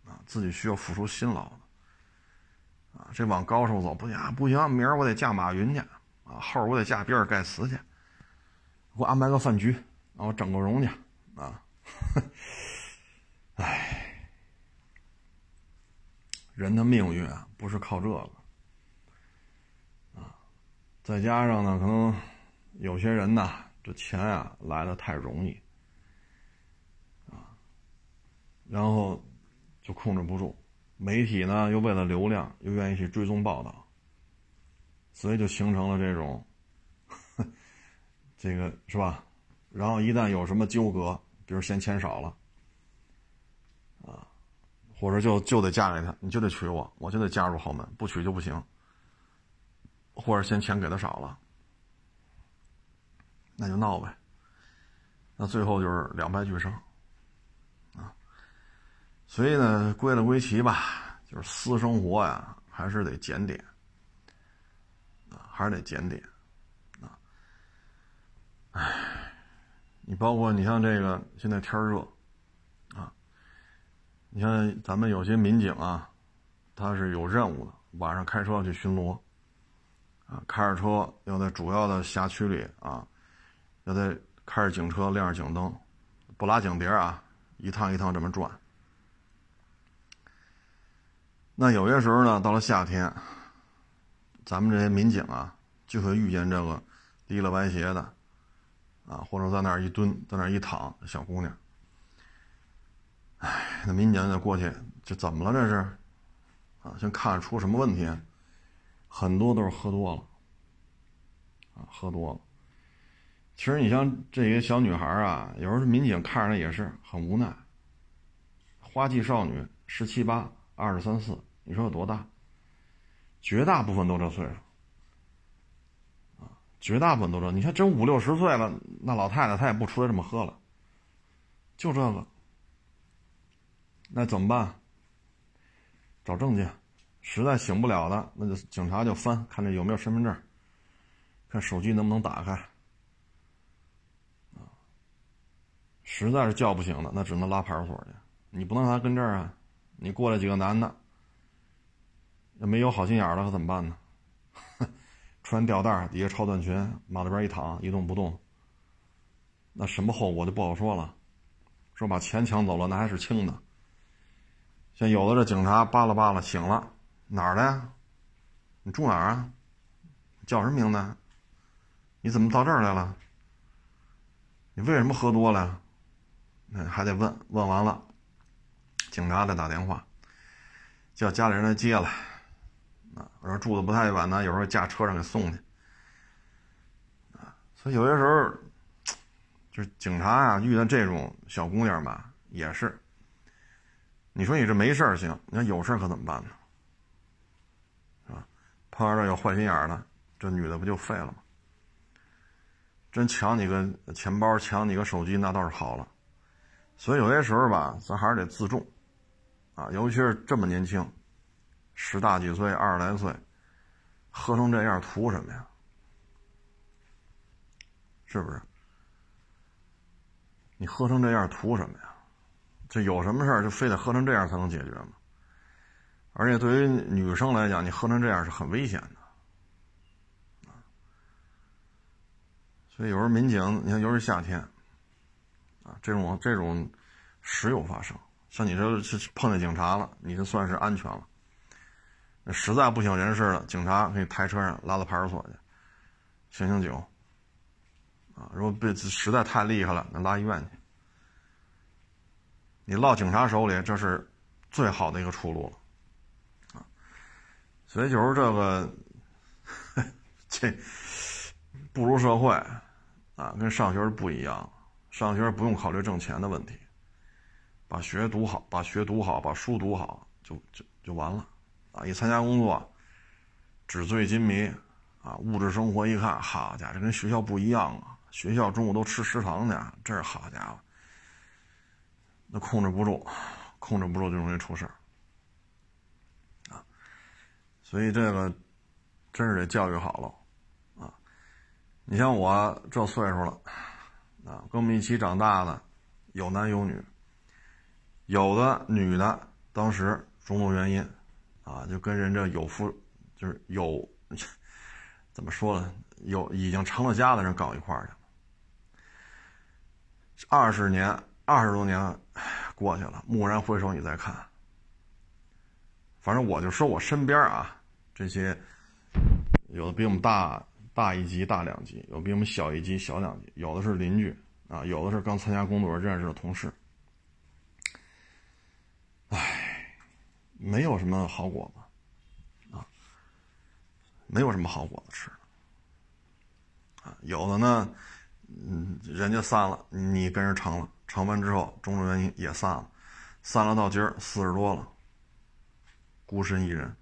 的，啊，自己需要付出辛劳的，啊，这往高处走不行，不行，明儿我得嫁马云去，啊，后儿我得嫁比尔盖茨去，给我安排个饭局，啊，我整个容去，啊，唉。人的命运啊，不是靠这个啊，再加上呢，可能有些人呢，这钱啊来的太容易啊，然后就控制不住，媒体呢又为了流量，又愿意去追踪报道，所以就形成了这种，这个是吧？然后一旦有什么纠葛，比如嫌钱少了。或者就就得嫁给他，你就得娶我，我就得嫁入豪门，不娶就不行。或者嫌钱给的少了，那就闹呗。那最后就是两败俱伤，啊。所以呢，归了归齐吧，就是私生活呀，还是得检点，啊，还是得检点，啊。唉，你包括你像这个现在天热。你看，咱们有些民警啊，他是有任务的，晚上开车去巡逻，啊，开着车要在主要的辖区里啊，要在开着警车亮着警灯，不拉警笛啊，一趟一趟这么转。那有些时候呢，到了夏天，咱们这些民警啊，就会遇见这个提了歪斜的，啊，或者在那儿一蹲，在那儿一躺小姑娘。哎，那民警得过去，这怎么了？这是，啊，先看出什么问题？很多都是喝多了，啊，喝多了。其实你像这些小女孩啊，有时候民警看着也是很无奈。花季少女十七八，二十三四，你说有多大？绝大部分都这岁数，啊，绝大部分都这。你看，真五六十岁了，那老太太她也不出来这么喝了，就这个。那怎么办？找证件，实在醒不了的，那就警察就翻，看这有没有身份证，看手机能不能打开。实在是叫不醒的，那只能拉派出所去。你不能让他跟这儿啊！你过来几个男的，要没有好心眼的可怎么办呢？穿吊带底下超短裙，马路边一躺，一动不动。那什么后果就不好说了。说把钱抢走了，那还是轻的。像有的这警察扒拉扒拉醒了，哪儿的呀？你住哪儿啊？叫什么名字？你怎么到这儿来了？你为什么喝多了？那还得问问完了，警察再打电话，叫家里人来接来。啊，我说住的不太远呢，有时候驾车上给送去。啊，所以有些时候，就是警察啊，遇到这种小姑娘吧，也是。你说你这没事儿行，你看有事儿可怎么办呢？是吧？碰上这有坏心眼儿的，这女的不就废了吗？真抢你个钱包，抢你个手机，那倒是好了。所以有些时候吧，咱还是得自重，啊，尤其是这么年轻，十大几岁、二十来岁，喝成这样图什么呀？是不是？你喝成这样图什么呀？这有什么事儿就非得喝成这样才能解决吗？而且对于女生来讲，你喝成这样是很危险的，啊。所以有时候民警，你看，尤其夏天。啊，这种这种时有发生，像你这是碰见警察了，你就算是安全了。那实在不省人事了，警察给你抬车上拉到派出所去，醒醒酒。啊，如果被实在太厉害了，那拉医院去。你落警察手里，这是最好的一个出路了。啊，所以就是这个，这步入社会，啊，跟上学不一样。上学不用考虑挣钱的问题，把学读好，把学读好，把书读好，就就就完了，啊！一参加工作，纸醉金迷，啊！物质生活一看，好家伙，这跟学校不一样啊！学校中午都吃食堂去，这是好家伙，那控制不住，控制不住就容易出事儿，啊！所以这个真是得教育好了，啊！你像我这岁数了。啊，跟我们一起长大的，有男有女，有的女的当时种种原因，啊，就跟人这有夫，就是有，怎么说呢？有已经成了家的人搞一块儿去了。二十年、二十多年过去了，蓦然回首，你再看，反正我就说我身边啊，这些有的比我们大。大一级、大两级，有比我们小一级、小两级，有的是邻居啊，有的是刚参加工作认识的同事。唉，没有什么好果子啊，没有什么好果子吃啊。有的呢，嗯，人家散了，你跟人成了，成完之后，种种原因也散了，散了到今儿四十多了，孤身一人。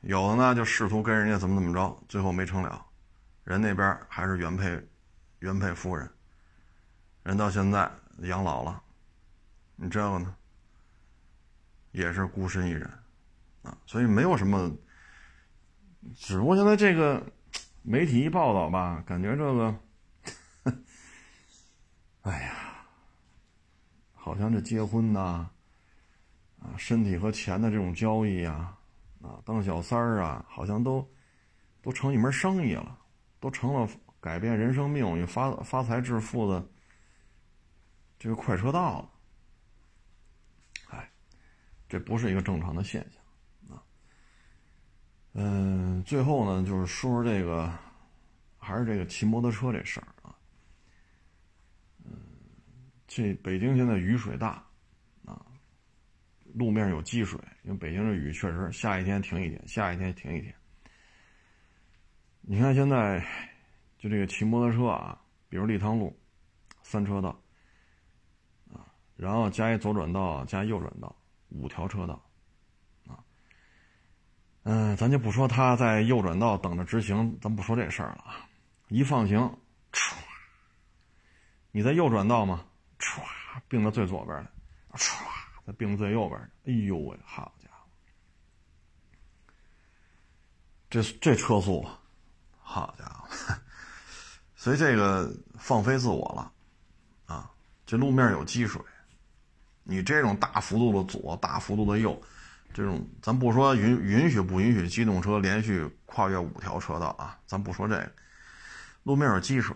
有的呢，就试图跟人家怎么怎么着，最后没成了，人那边还是原配，原配夫人，人到现在养老了，你这个呢，也是孤身一人，啊，所以没有什么，只不过现在这个媒体一报道吧，感觉这个，哎呀，好像这结婚呐，啊，身体和钱的这种交易呀。啊，当小三儿啊，好像都都成一门生意了，都成了改变人生命运、发发财致富的这个快车道了。哎，这不是一个正常的现象。嗯，最后呢，就是说说这个，还是这个骑摩托车这事儿啊。嗯，这北京现在雨水大啊。路面有积水，因为北京这雨确实下一天停一天，下一天停一天。你看现在，就这个骑摩托车啊，比如立汤路，三车道，啊，然后加一左转道，加右转道，五条车道，嗯，咱就不说他在右转道等着直行，咱不说这事儿了啊，一放行，唰，你在右转道吗？唰，并到最左边了，唰，再并到最右边哎呦喂，好家伙，这这车速，好家伙，所以这个放飞自我了，啊，这路面有积水。你这种大幅度的左、大幅度的右，这种咱不说允允许不允许机动车连续跨越五条车道啊，咱不说这个，路面有积水，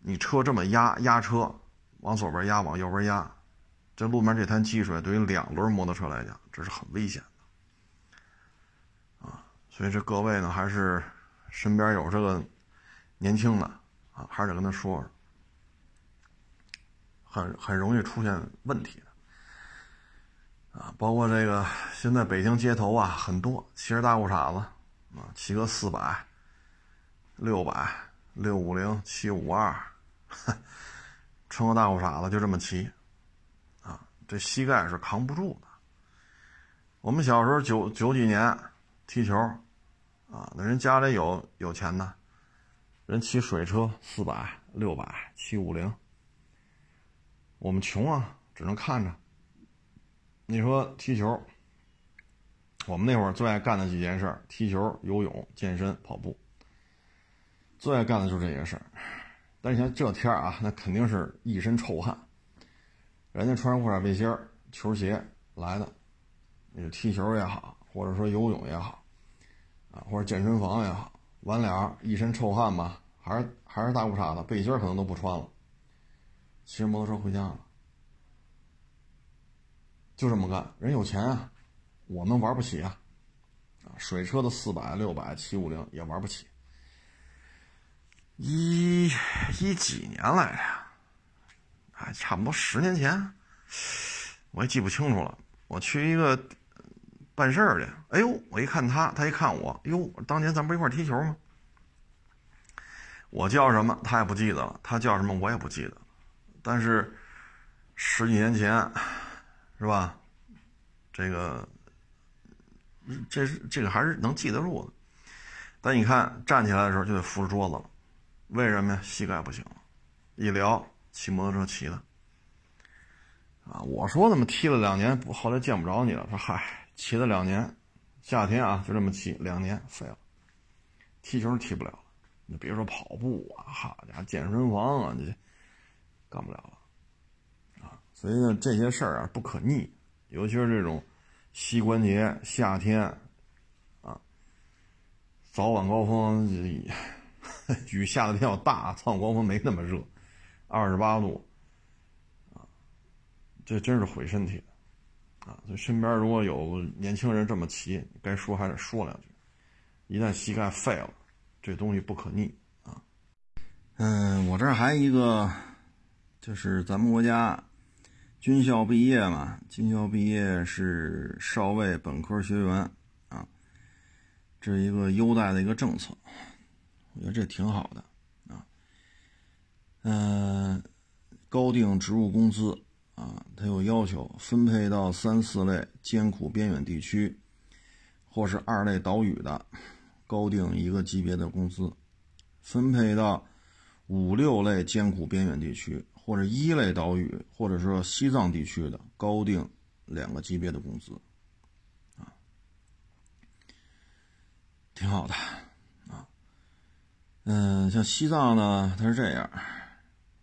你车这么压压车，往左边压，往右边压，这路面这滩积水对于两轮摩托车来讲，这是很危险的啊，所以这各位呢，还是身边有这个年轻的啊，还是得跟他说说，很很容易出现问题。啊，包括这个现在北京街头啊，很多骑着大裤衩子，啊，骑个四百、六百、六五零、七五二，穿个大裤衩子就这么骑，啊，这膝盖是扛不住的。我们小时候九九几年踢球，啊，那人家里有有钱的，人骑水车四百、六百、七五零，我们穷啊，只能看着。你说踢球，我们那会儿最爱干的几件事：踢球、游泳、健身、跑步。最爱干的就是这些事儿。但是像这天啊，那肯定是一身臭汗。人家穿上裤衩背心、球鞋来的，你就踢球也好，或者说游泳也好，啊，或者健身房也好，完了一身臭汗吧，还是还是大裤衩子，背心可能都不穿了，骑着摩托车回家了。就这么干，人有钱啊，我们玩不起啊，啊，水车的四百、六百、七五零也玩不起。一一几年来的呀？哎，差不多十年前，我也记不清楚了。我去一个办事儿去，哎呦，我一看他，他一看我，哎呦，当年咱不一块踢球吗？我叫什么，他也不记得了；他叫什么，我也不记得。但是十几年前。是吧？这个，这是这个还是能记得住的。但你看站起来的时候就得扶着桌子了，为什么呀？膝盖不行了。一聊骑摩托车骑的，啊，我说怎么踢了两年，后来见不着你了。说嗨，骑了两年，夏天啊就这么骑，两年废了，踢球踢不了了。你别说跑步啊，好家伙，健身房啊，你干不了了。所以呢，这些事儿啊不可逆，尤其是这种膝关节，夏天啊，早晚高峰雨 下的比较大，早晚高峰没那么热，二十八度啊，这真是毁身体啊！所以身边如果有年轻人这么骑，该说还得说两句。一旦膝盖废了，这东西不可逆啊。嗯，我这儿还一个，就是咱们国家。军校毕业嘛，军校毕业是少尉本科学员啊，这是一个优待的一个政策，我觉得这挺好的啊。嗯，高定职务工资啊，它有要求，分配到三四类艰苦边远地区或是二类岛屿的，高定一个级别的工资；分配到五六类艰苦边远地区。或者一类岛屿，或者说西藏地区的高定两个级别的工资，啊，挺好的，啊，嗯，像西藏呢，它是这样，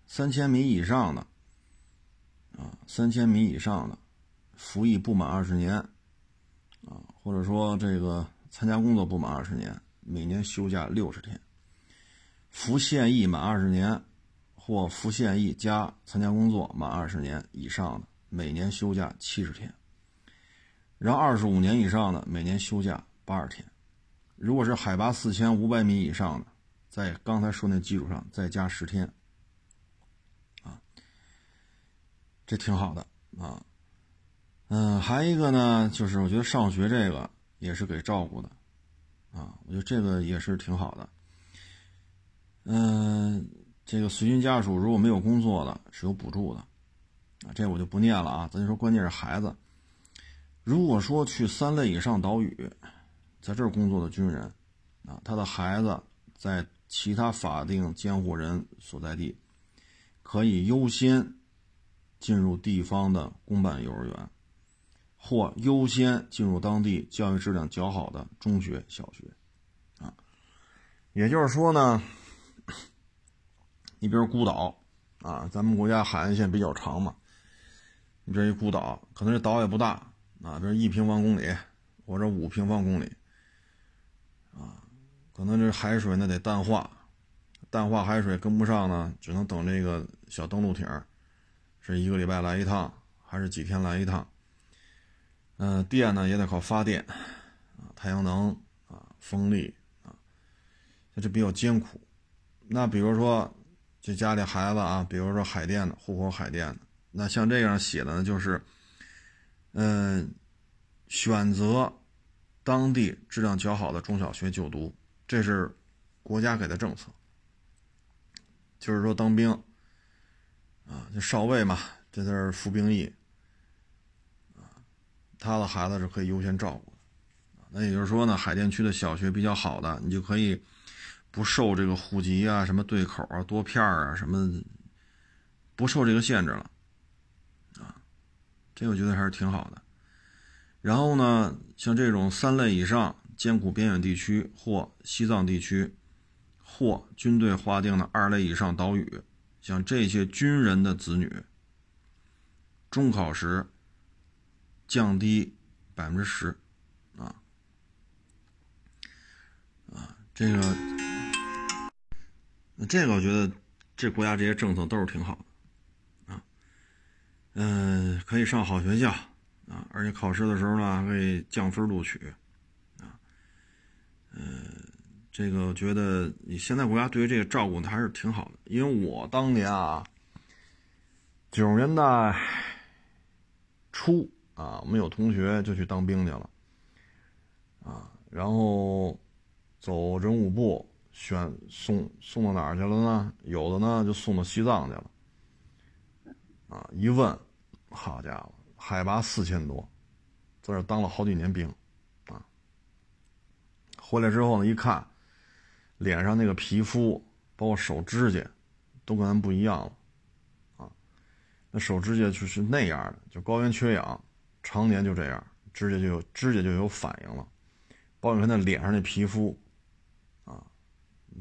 三千米以上的，啊，三千米以上的，服役不满二十年，啊，或者说这个参加工作不满二十年，每年休假六十天，服现役满二十年。或服现役加参加工作满二十年以上的，每年休假七十天；然后二十五年以上的，每年休假八十天。如果是海拔四千五百米以上的，在刚才说那基础上再加十天。啊，这挺好的啊。嗯，还一个呢，就是我觉得上学这个也是给照顾的，啊，我觉得这个也是挺好的。嗯。这个随军家属如果没有工作的，是有补助的，啊，这我就不念了啊。咱就说，关键是孩子，如果说去三类以上岛屿，在这儿工作的军人，啊，他的孩子在其他法定监护人所在地，可以优先进入地方的公办幼儿园，或优先进入当地教育质量较好的中学、小学，啊，也就是说呢，你比如孤岛，啊，咱们国家海岸线比较长嘛，你这一孤岛，可能这岛也不大，啊，比如一平方公里或者五平方公里啊。可能这海水呢得淡化，淡化海水跟不上呢，只能等这个小登陆艇，是一个礼拜来一趟，还是几天来一趟？嗯，电呢也得靠发电，啊，太阳能啊，风力啊，那这比较艰苦。那比如说这家里孩子啊，比如说海淀的，户口海淀的，那像这样写的呢，就是，嗯，选择当地质量较好的中小学就读。这是国家给的政策，就是说当兵啊，就少尉嘛，这是服兵役啊，他的孩子是可以优先照顾的。那也就是说呢，海淀区的小学比较好的，你就可以不受这个户籍啊、什么对口啊、多片啊什么，不受这个限制了啊。这我觉得还是挺好的。然后呢，像这种三类以上。艰苦边远地区或西藏地区，或军队划定的二类以上岛屿，像这些军人的子女，中考时降低百分之十，啊啊，这个，这个我觉得这国家这些政策都是挺好的，啊，嗯，可以上好学校啊，而且考试的时候呢还，可以降分录取。啊嗯，这个我觉得你现在国家对于这个照顾的还是挺好的，因为我当年啊，九十年代初啊，我们有同学就去当兵去了，啊，然后走人武部选送送到哪儿去了呢？有的呢就送到西藏去了，啊，一问，好家伙，海拔四千多，在这当了好几年兵。啊回来之后呢，一看，脸上那个皮肤，包括手指甲，都跟咱不一样了，啊，那手指甲就是那样的，就高原缺氧，常年就这样，指甲就有指甲就有反应了，包括他那脸上那皮肤，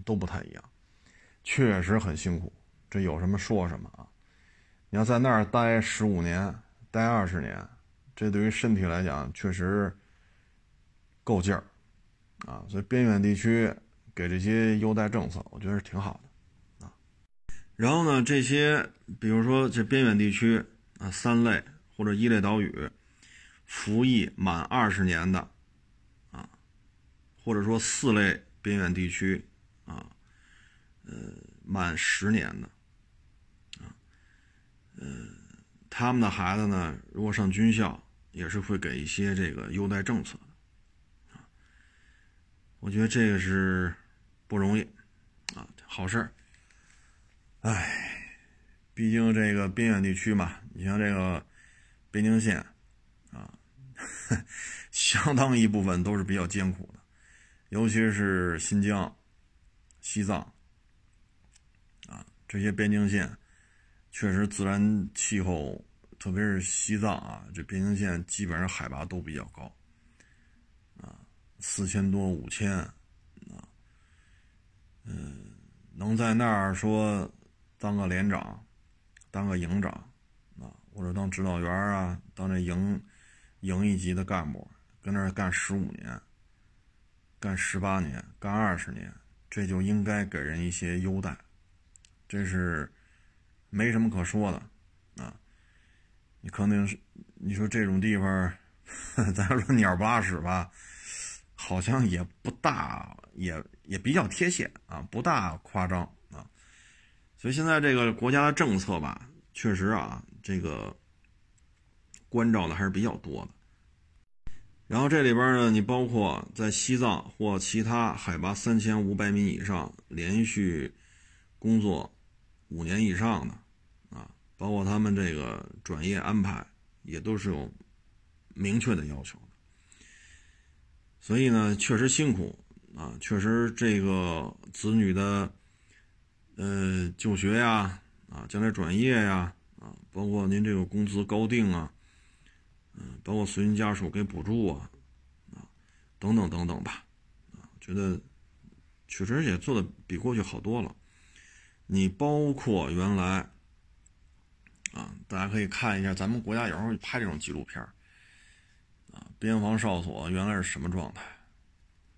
都不太一样，确实很辛苦，这有什么说什么啊，你要在那儿待十五年，待二十年，这对于身体来讲确实够劲儿。啊，所以边远地区给这些优待政策，我觉得是挺好的，啊。然后呢，这些比如说这边远地区啊，三类或者一类岛屿，服役满二十年的，啊，或者说四类边远地区啊，呃，满十年的，啊，呃，他们的孩子呢，如果上军校，也是会给一些这个优待政策。我觉得这个是不容易啊，好事儿。哎，毕竟这个边远地区嘛，你像这个边境线啊，相当一部分都是比较艰苦的，尤其是新疆、西藏啊这些边境线，确实自然气候，特别是西藏啊，这边境线基本上海拔都比较高。啊，四千多五千，啊，嗯，能在那儿说当个连长，当个营长，啊，或者当指导员啊，当这营营一级的干部，跟那儿干十五年，干十八年，干二十年，这就应该给人一些优待，这是没什么可说的，啊，你肯定是你说这种地方，咱说鸟不拉屎吧。好像也不大，也也比较贴切啊，不大夸张啊。所以现在这个国家的政策吧，确实啊，这个关照的还是比较多的。然后这里边呢，你包括在西藏或其他海拔三千五百米以上连续工作五年以上的啊，包括他们这个转业安排，也都是有明确的要求的。所以呢，确实辛苦啊，确实这个子女的呃就学呀，啊，将来转业呀，啊，包括您这个工资高定啊，嗯，包括随军家属给补助啊，啊，等等等等吧，啊，觉得确实也做的比过去好多了。你包括原来啊，大家可以看一下，咱们国家有时候拍这种纪录片啊，边防哨所原来是什么状态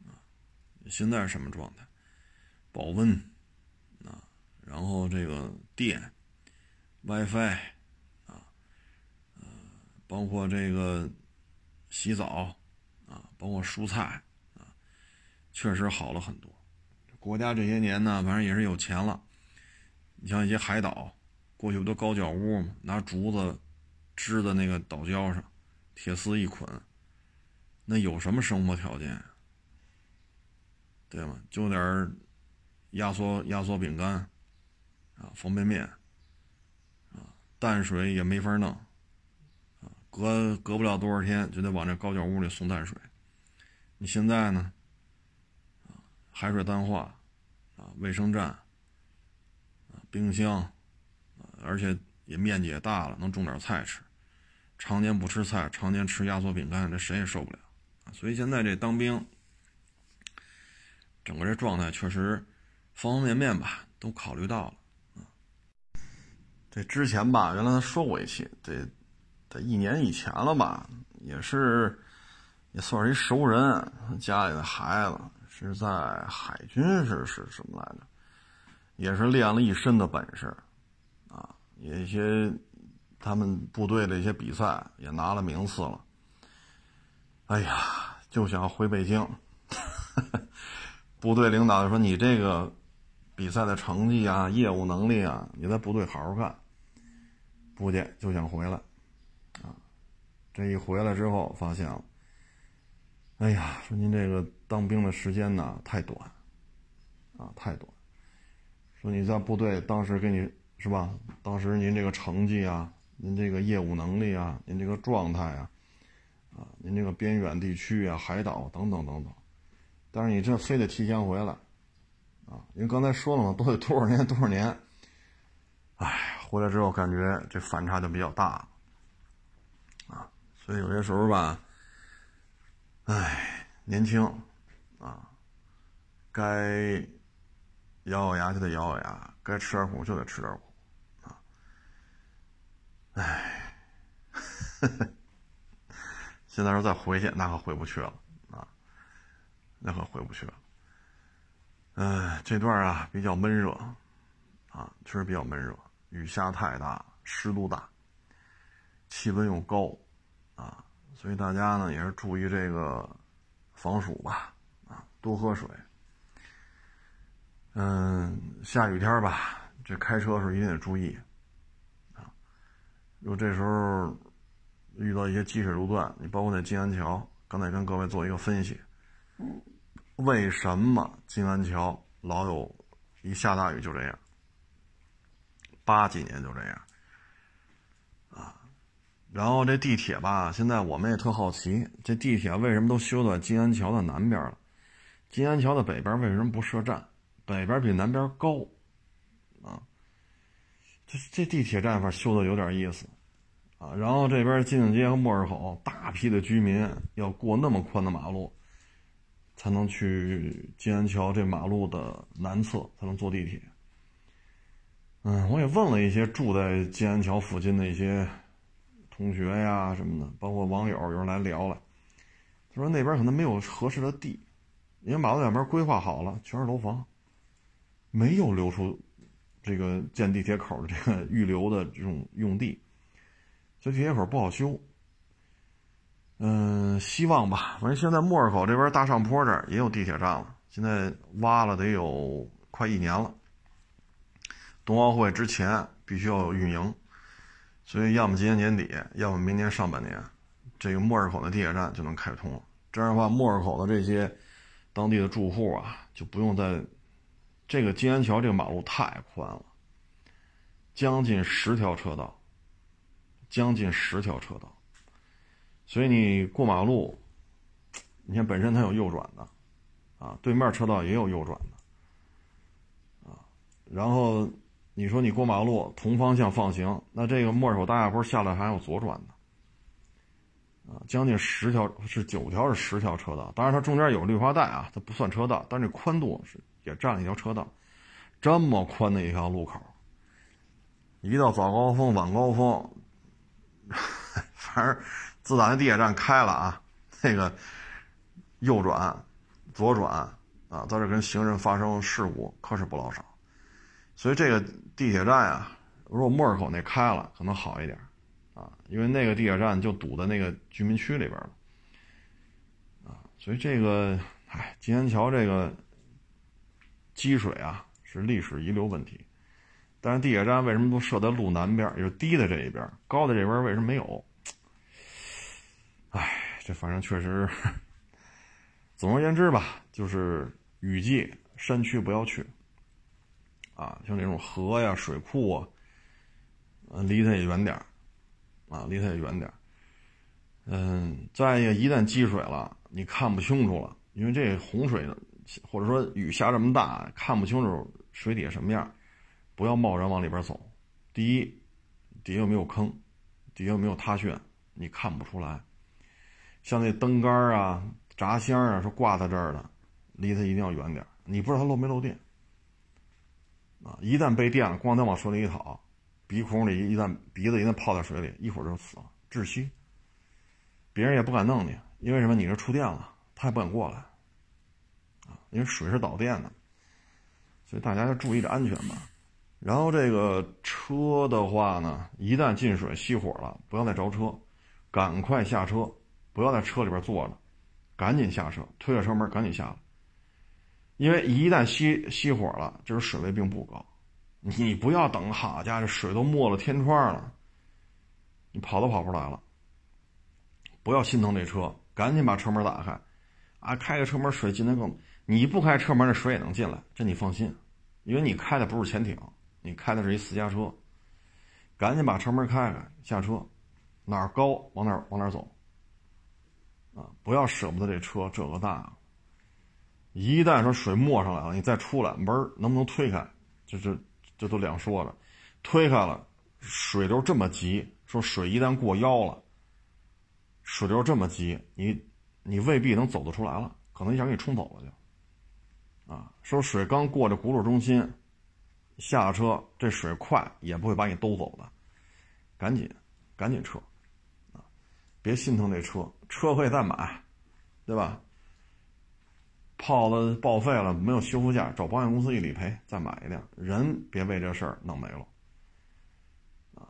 啊？现在是什么状态？保温啊，然后这个电、WiFi，包括这个洗澡啊，包括蔬菜啊，确实好了很多。国家这些年呢，反正也是有钱了。你像一些海岛，过去不都高脚屋吗？拿竹子支在那个岛礁上，铁丝一捆，那有什么生活条件？对吗？就点压缩压缩饼干啊，方便面啊，淡水也没法弄，隔隔不了多少天就得往这高脚屋里送淡水。你现在呢？海水淡化啊，卫生站。冰箱，而且也面积也大了，能种点菜吃。常年不吃菜，常年吃压缩饼干，这谁也受不了。所以现在这当兵，整个这状态确实方方面面吧，都考虑到了。这之前吧，原来他说过一期，这一年以前了吧，也是也算是一熟人，家里的孩子是在海军是是什么来着？也是练了一身的本事，啊，一些他们部队的一些比赛也拿了名次了。哎呀，就想回北京。部队领导说：“你这个比赛的成绩啊，业务能力啊，你在部队好好干。”部队就想回来，这一回来之后发现了，哎呀，说您这个当兵的时间呢太短，啊，太短。说你在部队当时给你是吧？当时您这个成绩啊，您这个业务能力啊，您这个状态啊，啊，您这个边远地区啊、海岛等等等等，但是你这非得提前回来，啊，因为刚才说了嘛，都得多少年多少年，哎，回来之后感觉这反差就比较大，所以有些时候吧，哎，年轻，啊，该。咬咬牙就得咬咬牙，该吃点苦就得吃点苦，啊，唉，呵 呵现在说再回去，那可回不去了啊，那可回不去了。嗯，这段啊比较闷热，啊，确实比较闷热，雨下太大，湿度大，气温又高，啊，所以大家呢也是注意这个防暑吧，啊，多喝水。嗯，下雨天吧，这开车时候一定得注意啊。如果这时候遇到一些积水路段，你包括在金安桥，刚才跟各位做一个分析，为什么金安桥老有一下大雨就这样？八几年就这样。然后这地铁吧，现在我们也特好奇，这地铁为什么都修到金安桥的南边了？金安桥的北边为什么不设站？北边比南边高，啊，这这地铁站法修的有点意思，啊，然后这边金井街和莫尔口大批的居民要过那么宽的马路，才能去金安桥这马路的南侧才能坐地铁。嗯，我也问了一些住在金安桥附近的一些同学呀什么的，包括网友有人来聊了，他说那边可能没有合适的地，因为马路两边规划好了，全是楼房。没有留出这个建地铁口的这个 预留的这种用地，所以地铁口不好修。嗯，希望吧。反正现在莫尔口这边大上坡这儿也有地铁站了，现在挖了得有快一年了。冬奥会之前必须要有运营，所以要么今年年底，要么明年上半年，这个莫尔口的地铁站就能开通了。这样的话，莫尔口的这些当地的住户啊，就不用在。这个金安桥这个马路太宽了，将近十条车道，将近十条车道，所以你过马路，你看本身它有右转的，啊，对面车道也有右转的，啊，然后你说你过马路同方向放行，那这个莫手大下坡下来还有左转的，啊，将近十条是九条是十条车道，当然它中间有绿化带啊，它不算车道，但是宽度是也占了一条车道，这么宽的一条路口。一到早高峰、晚高峰，反正自打那地铁站开了啊，那个右转、左转啊，在这跟行人发生事故可是不老少。所以这个地铁站啊，如果莫尔口那开了，可能好一点啊，因为那个地铁站就堵在那个居民区里边了啊。所以这个，哎，金安桥这个积水啊，是历史遗留问题。但是地铁站为什么都设在路南边，也就低的这一边，高的这边为什么没有？哎，这反正确实。总而言之吧，就是雨季山区不要去。啊，像这种河呀、水库啊，嗯，离它也远点啊，离它也远点嗯，再一个，一旦积水了，你看不清楚了，因为这洪水或者说雨下这么大，看不清楚水底下什么样。不要贸然往里边走。第一，底下有没有坑，底下有没有塌陷，你看不出来。像那灯杆啊、闸箱啊，说挂在这儿的，离它一定要远点。你不知道它漏没漏电啊？一旦被电了，咣当往水里一躺，鼻孔里一旦鼻子一旦泡在水里，一会儿就死了，窒息。别人也不敢弄你，因为什么？你这触电了，他也不敢过来啊，因为水是导电的，所以大家要注意着安全吧。然后这个车的话呢，一旦进水熄火了，不要再着车，赶快下车，不要在车里边坐着，赶紧下车，推着车门赶紧下来。因为一旦熄熄火了，就是水位并不高，你不要等，好家伙，这水都没了天窗了，你跑都跑不出来了。不要心疼这车，赶紧把车门打开，啊，开个车门水进来更，你不开车门，那水也能进来，这你放心，因为你开的不是潜艇。你开的是一私家车，赶紧把车门开开，下车，哪儿高往哪儿往哪儿走，啊，不要舍不得这车这个大，一旦说水没上来了，你再出来门能不能推开，这这这都两说了，推开了，水流这么急，说水一旦过腰了，水流这么急，你你未必能走得出来了，可能一下给你冲走了就，啊，说水刚过这轱辘中心。下车，这水快也不会把你兜走的，赶紧，赶紧撤，啊，别心疼这车，车可以再买，对吧？泡子报废了，没有修复价，找保险公司一理赔，再买一辆。人别为这事儿弄没了，啊，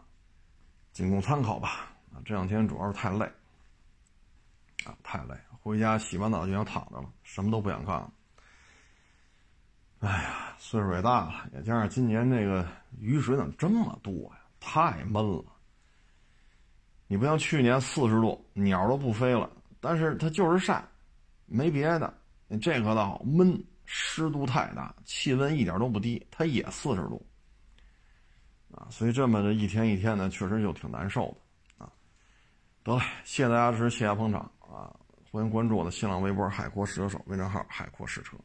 仅供参考吧。啊，这两天主要是太累，啊，太累，回家洗完澡就想躺着了，什么都不想干了。哎呀，岁数也大了，也加上今年这个雨水怎么这么多呀？太闷了。你不像去年四十度，鸟都不飞了，但是它就是晒，没别的。这可倒好，闷，湿度太大，气温一点都不低，它也四十度。啊，所以这么的一天一天的，确实就挺难受的。啊，得了，谢谢大家支持，谢谢捧场啊！欢迎关注我的新浪微博“海阔试车手”微信号“海阔试车”。